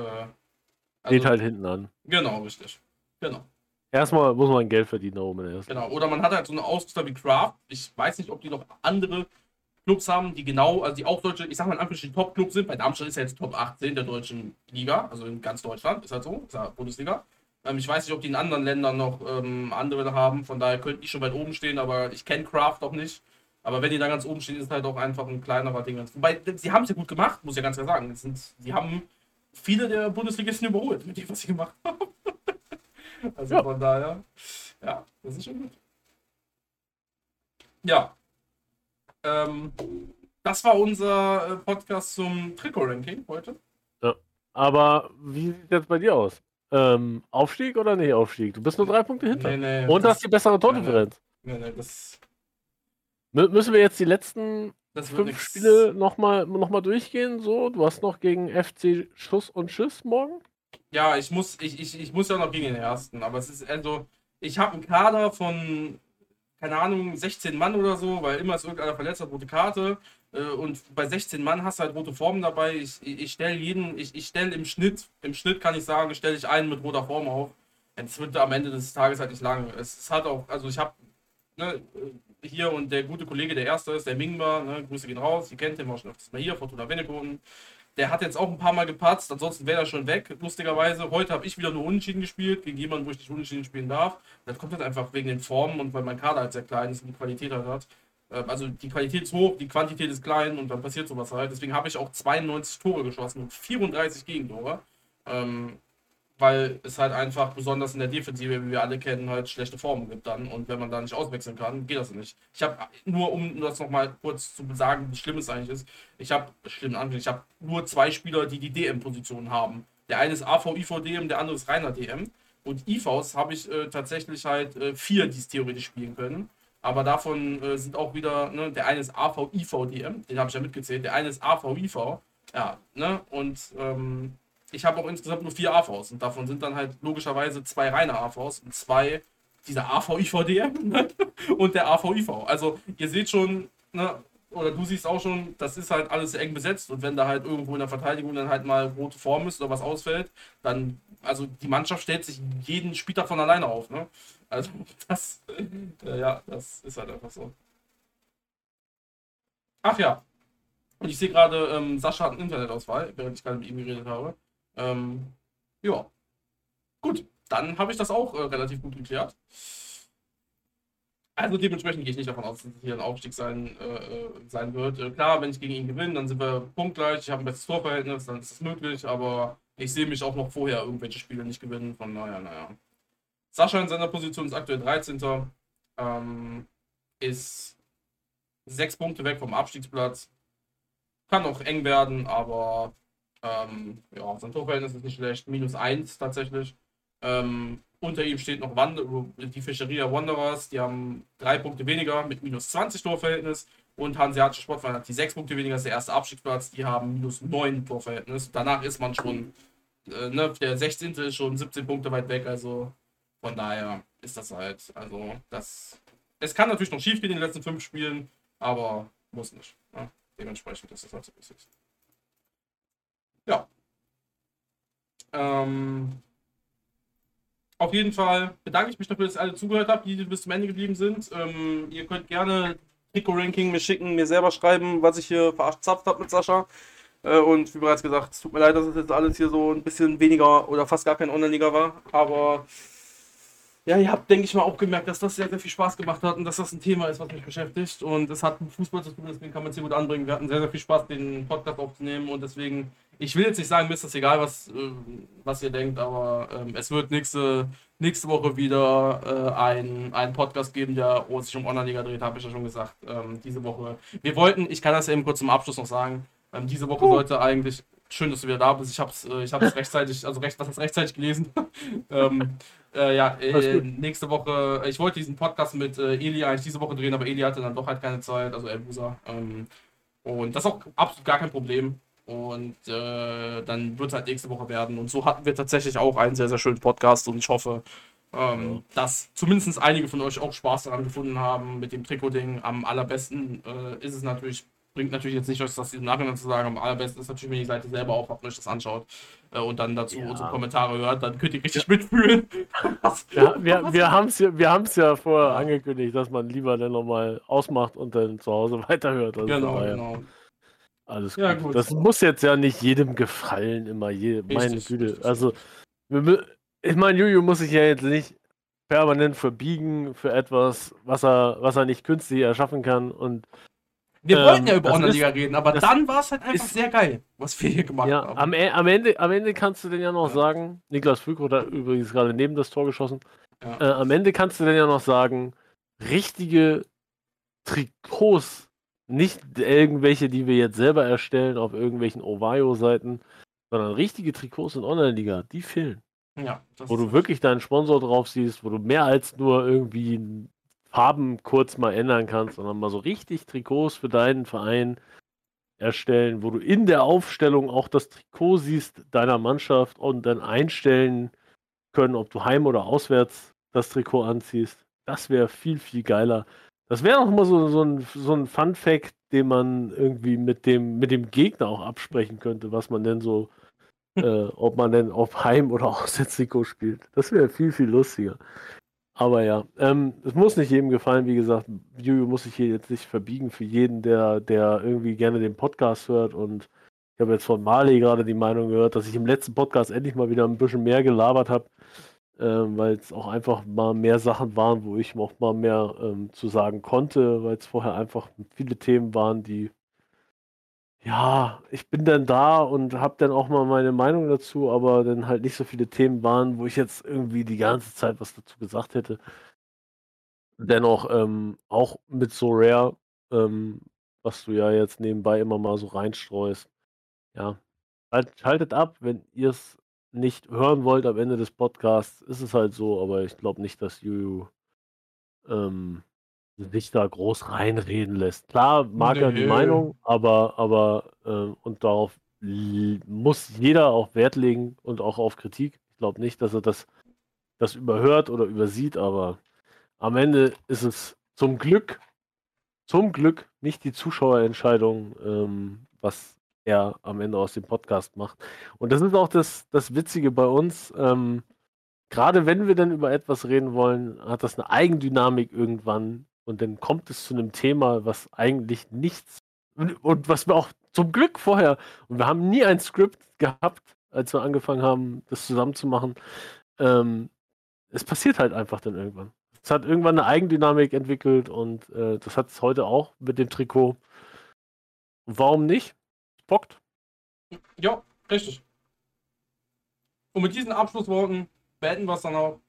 also, Geht halt hinten an. Genau, richtig. Genau. Erstmal muss man Geld verdienen, da oben erst. Genau, oder man hat halt so eine Ausrüster wie Craft. Ich weiß nicht, ob die noch andere Clubs haben, die genau, also die auch deutsche, ich sag mal in Anführungsstrichen Top-Clubs sind. Bei Darmstadt ist ja jetzt Top 18 der deutschen Liga, also in ganz Deutschland, ist halt so, ist ja Bundesliga. Ähm, ich weiß nicht, ob die in anderen Ländern noch ähm, andere haben, von daher könnten die schon weit oben stehen, aber ich kenne Craft auch nicht. Aber wenn die da ganz oben stehen, ist halt auch einfach ein kleinerer Ding. Wobei, sie haben es ja gut gemacht, muss ich ja ganz klar sagen. Sie haben viele der Bundesligisten überholt mit dem, was sie gemacht haben. Also ja. von daher, ja, das ist schon gut. Ja. Ähm, das war unser äh, Podcast zum Trikot-Ranking heute. Ja. Aber wie sieht es jetzt bei dir aus? Ähm, Aufstieg oder nicht Aufstieg? Du bist nur drei Punkte hinter. Nee, nee, Und hast die bessere Tordifferenz. Nee, nee, das. Müssen wir jetzt die letzten fünf nix. Spiele nochmal noch mal durchgehen? So, du hast noch gegen FC Schuss und Schiss morgen? Ja, ich muss, ich, ich, ich muss ja noch gegen den ersten, aber es ist also, ich habe einen Kader von, keine Ahnung, 16 Mann oder so, weil immer ist irgendeiner verletzt hat, rote Karte. Äh, und bei 16 Mann hast du halt rote Formen dabei. Ich, ich stelle jeden, ich, ich stelle im Schnitt, im Schnitt kann ich sagen, stelle ich einen mit roter Form auf. Es wird am Ende des Tages halt nicht lang. Es, hat auch, also ich habe ne, hier und der gute Kollege, der erste ist, der Mingba, ne, Grüße gehen raus, ihr kennt den, war schon öfters mal hier, Fortuna Wennekonen. Der hat jetzt auch ein paar Mal gepatzt, ansonsten wäre er schon weg, lustigerweise. Heute habe ich wieder nur Unentschieden gespielt, gegen jemanden, wo ich nicht Unentschieden spielen darf. Das kommt halt einfach wegen den Formen und weil mein Kader halt sehr klein ist und die Qualität halt hat. Ähm, also die Qualität ist hoch, die Quantität ist klein und dann passiert sowas halt. Deswegen habe ich auch 92 Tore geschossen und 34 Gegentore. Ähm, weil es halt einfach besonders in der Defensive, wie wir alle kennen, halt schlechte Formen gibt dann. Und wenn man da nicht auswechseln kann, geht das nicht. Ich habe nur, um das nochmal kurz zu sagen, wie schlimm es eigentlich ist, ich habe, schlimm ich habe nur zwei Spieler, die die DM-Position haben. Der eine ist AV, IV, DM, der andere ist reiner DM. Und IVs habe ich äh, tatsächlich halt äh, vier, die es theoretisch spielen können. Aber davon äh, sind auch wieder, ne, der eine ist AV, IV, DM, den habe ich ja mitgezählt. Der eine ist AV, IV. Ja, ne, und ähm, ich habe auch insgesamt nur vier AVs und davon sind dann halt logischerweise zwei reine AVs und zwei dieser AV-IVDM und der AV-IV. Also ihr seht schon, ne, oder du siehst auch schon, das ist halt alles eng besetzt und wenn da halt irgendwo in der Verteidigung dann halt mal rote Form ist oder was ausfällt, dann, also die Mannschaft stellt sich jeden Spieler von alleine auf, ne? Also das, äh, ja, das ist halt einfach so. Ach ja. Und ich sehe gerade, ähm, Sascha hat einen Internetauswahl, während ich gerade mit ihm geredet habe. Ähm, ja. Gut, dann habe ich das auch äh, relativ gut geklärt. Also dementsprechend gehe ich nicht davon aus, dass es hier ein Aufstieg sein, äh, äh, sein wird. Äh, klar, wenn ich gegen ihn gewinne, dann sind wir punktgleich. Ich habe ein besseres Torverhältnis, dann ist es möglich. Aber ich sehe mich auch noch vorher irgendwelche Spiele nicht gewinnen. Von naja, naja. Sascha in seiner Position ist aktuell 13. Ähm, ist sechs Punkte weg vom Abstiegsplatz. Kann auch eng werden, aber ähm, ja, sein Torverhältnis ist nicht schlecht. Minus 1 tatsächlich. Ähm, unter ihm steht noch Wander die Fischeria Wanderers, die haben drei Punkte weniger mit minus 20 Torverhältnis. Und Hanseatische Sportverein hat die sechs Punkte weniger, ist der erste Abstiegsplatz, die haben minus 9 Torverhältnis. Danach ist man schon, äh, ne, der 16. ist schon 17 Punkte weit weg, also von daher ist das halt, also das. Es kann natürlich noch schief gehen in den letzten fünf Spielen, aber muss nicht. Ne? Dementsprechend ist das halt so, es ist. Ja. Ähm, auf jeden Fall bedanke ich mich dafür, dass ihr alle zugehört habt, die bis zum Ende geblieben sind. Ähm, ihr könnt gerne Trikot-Ranking mir schicken, mir selber schreiben, was ich hier verzapft habe mit Sascha. Äh, und wie bereits gesagt, es tut mir leid, dass es jetzt alles hier so ein bisschen weniger oder fast gar kein Online-Liga war. Aber ja, ihr habt, denke ich mal, auch gemerkt, dass das sehr, sehr viel Spaß gemacht hat und dass das ein Thema ist, was mich beschäftigt. Und es hat mit Fußball zu tun, deswegen kann man es hier gut anbringen. Wir hatten sehr, sehr viel Spaß, den Podcast aufzunehmen und deswegen, ich will jetzt nicht sagen, mir ist das egal, was, äh, was ihr denkt, aber ähm, es wird nächste, nächste Woche wieder äh, ein, einen Podcast geben, der oh, sich um Online-Liga dreht, habe ich ja schon gesagt. Ähm, diese Woche. Wir wollten, ich kann das eben kurz zum Abschluss noch sagen, ähm, diese Woche uh. sollte eigentlich schön, dass du wieder da bist. Ich habe es äh, ich rechtzeitig, also recht, was heißt rechtzeitig gelesen. ähm, äh, ja, äh, nächste Woche, ich wollte diesen Podcast mit äh, Eli eigentlich diese Woche drehen, aber Eli hatte dann doch halt keine Zeit, also Elbusa. Ähm, und das ist auch absolut gar kein Problem. Und äh, dann wird es halt nächste Woche werden. Und so hatten wir tatsächlich auch einen sehr, sehr schönen Podcast und ich hoffe, ähm, ja. dass zumindest einige von euch auch Spaß daran gefunden haben mit dem Trikot-Ding. Am allerbesten äh, ist es natürlich bringt natürlich jetzt nicht, euch das im Nachhinein zu sagen. Am allerbesten ist natürlich, wenn ihr die Seite selber aufhabt und euch das anschaut äh, und dann dazu ja. unsere Kommentare hört, dann könnt ihr richtig ja. mitfühlen. ja, wir wir haben es ja, ja vorher angekündigt, dass man lieber dann nochmal ausmacht und dann zu Hause weiterhört. Also genau, genau. Alles gut. Ja, gut. Das muss jetzt ja nicht jedem gefallen, immer. Je, meine Güte. Also, wir, ich meine, Juju muss sich ja jetzt nicht permanent verbiegen für etwas, was er, was er nicht künstlich erschaffen kann. Und wir ähm, wollten ja über Online-Liga reden, aber dann war es halt einfach ist, sehr geil, was wir hier gemacht ja, haben. Am, e, am, Ende, am Ende kannst du denn ja noch ja. sagen, Niklas Fügro hat übrigens gerade neben das Tor geschossen. Ja. Äh, am Ende kannst du denn ja noch sagen, richtige Trikots, nicht irgendwelche, die wir jetzt selber erstellen auf irgendwelchen Ovayo-Seiten, sondern richtige Trikots in Online-Liga, die fehlen. Ja, wo du wirklich deinen Sponsor drauf siehst, wo du mehr als nur irgendwie Farben kurz mal ändern kannst, sondern mal so richtig Trikots für deinen Verein erstellen, wo du in der Aufstellung auch das Trikot siehst deiner Mannschaft und dann einstellen können, ob du heim oder auswärts das Trikot anziehst. Das wäre viel, viel geiler. Das wäre auch mal so, so ein, so ein Fun-Fact, den man irgendwie mit dem, mit dem Gegner auch absprechen könnte, was man denn so, äh, ob man denn auf Heim- oder Auswärtstrikot spielt. Das wäre viel, viel lustiger. Aber ja, ähm, es muss nicht jedem gefallen, wie gesagt, Juju muss sich hier jetzt nicht verbiegen für jeden, der, der irgendwie gerne den Podcast hört. Und ich habe jetzt von Marley gerade die Meinung gehört, dass ich im letzten Podcast endlich mal wieder ein bisschen mehr gelabert habe, ähm, weil es auch einfach mal mehr Sachen waren, wo ich auch mal mehr ähm, zu sagen konnte, weil es vorher einfach viele Themen waren, die ja, ich bin dann da und habe dann auch mal meine Meinung dazu, aber dann halt nicht so viele Themen waren, wo ich jetzt irgendwie die ganze Zeit was dazu gesagt hätte. Dennoch ähm, auch mit so Rare, ähm, was du ja jetzt nebenbei immer mal so reinstreust. Ja, halt, schaltet ab, wenn ihr es nicht hören wollt am Ende des Podcasts, ist es halt so, aber ich glaube nicht, dass Juju ähm, sich da groß reinreden lässt. Klar mag er die Meinung, aber, aber äh, und darauf muss jeder auch Wert legen und auch auf Kritik. Ich glaube nicht, dass er das, das überhört oder übersieht, aber am Ende ist es zum Glück, zum Glück nicht die Zuschauerentscheidung, ähm, was er am Ende aus dem Podcast macht. Und das ist auch das, das Witzige bei uns. Ähm, Gerade wenn wir dann über etwas reden wollen, hat das eine Eigendynamik irgendwann, und dann kommt es zu einem Thema, was eigentlich nichts und was wir auch zum Glück vorher, und wir haben nie ein Skript gehabt, als wir angefangen haben, das zusammen zu machen. Ähm, es passiert halt einfach dann irgendwann. es hat irgendwann eine Eigendynamik entwickelt und äh, das hat es heute auch mit dem Trikot. Warum nicht? Bockt. Ja, richtig. Und mit diesen Abschlussworten beenden wir es dann auch.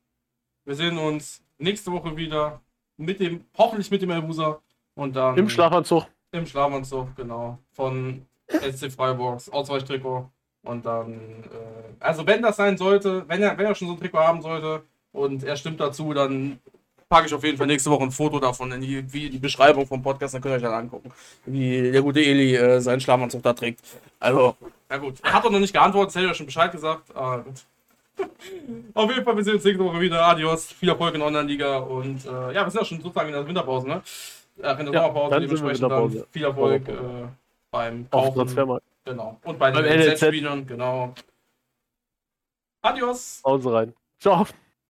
Wir sehen uns nächste Woche wieder mit dem, hoffentlich mit dem Elbuser und dann. Im Schlafanzug. Im Schlafanzug, genau. Von SC Freiburgs Ausweichtrikot. Und dann, äh, also wenn das sein sollte, wenn er, wenn er schon so ein Trikot haben sollte und er stimmt dazu, dann packe ich auf jeden Fall nächste Woche ein Foto davon in die, wie die Beschreibung vom Podcast, dann könnt ihr euch dann angucken, wie der gute Eli äh, seinen Schlafanzug da trägt. Also, na gut. Er hat doch noch nicht geantwortet, hätte er schon Bescheid gesagt. Ah, gut. Auf jeden Fall, wir sehen uns nächste Woche wieder. Adios, viel Erfolg in der Online-Liga und äh, ja, wir sind ja schon sozusagen in der Winterpause, ne? Äh, in der ja, Sommerpause, dementsprechend dann viel Erfolg äh, beim Kaufen. Genau. Und bei den NLZ-Spielern, genau. Adios. Hause rein. Ciao.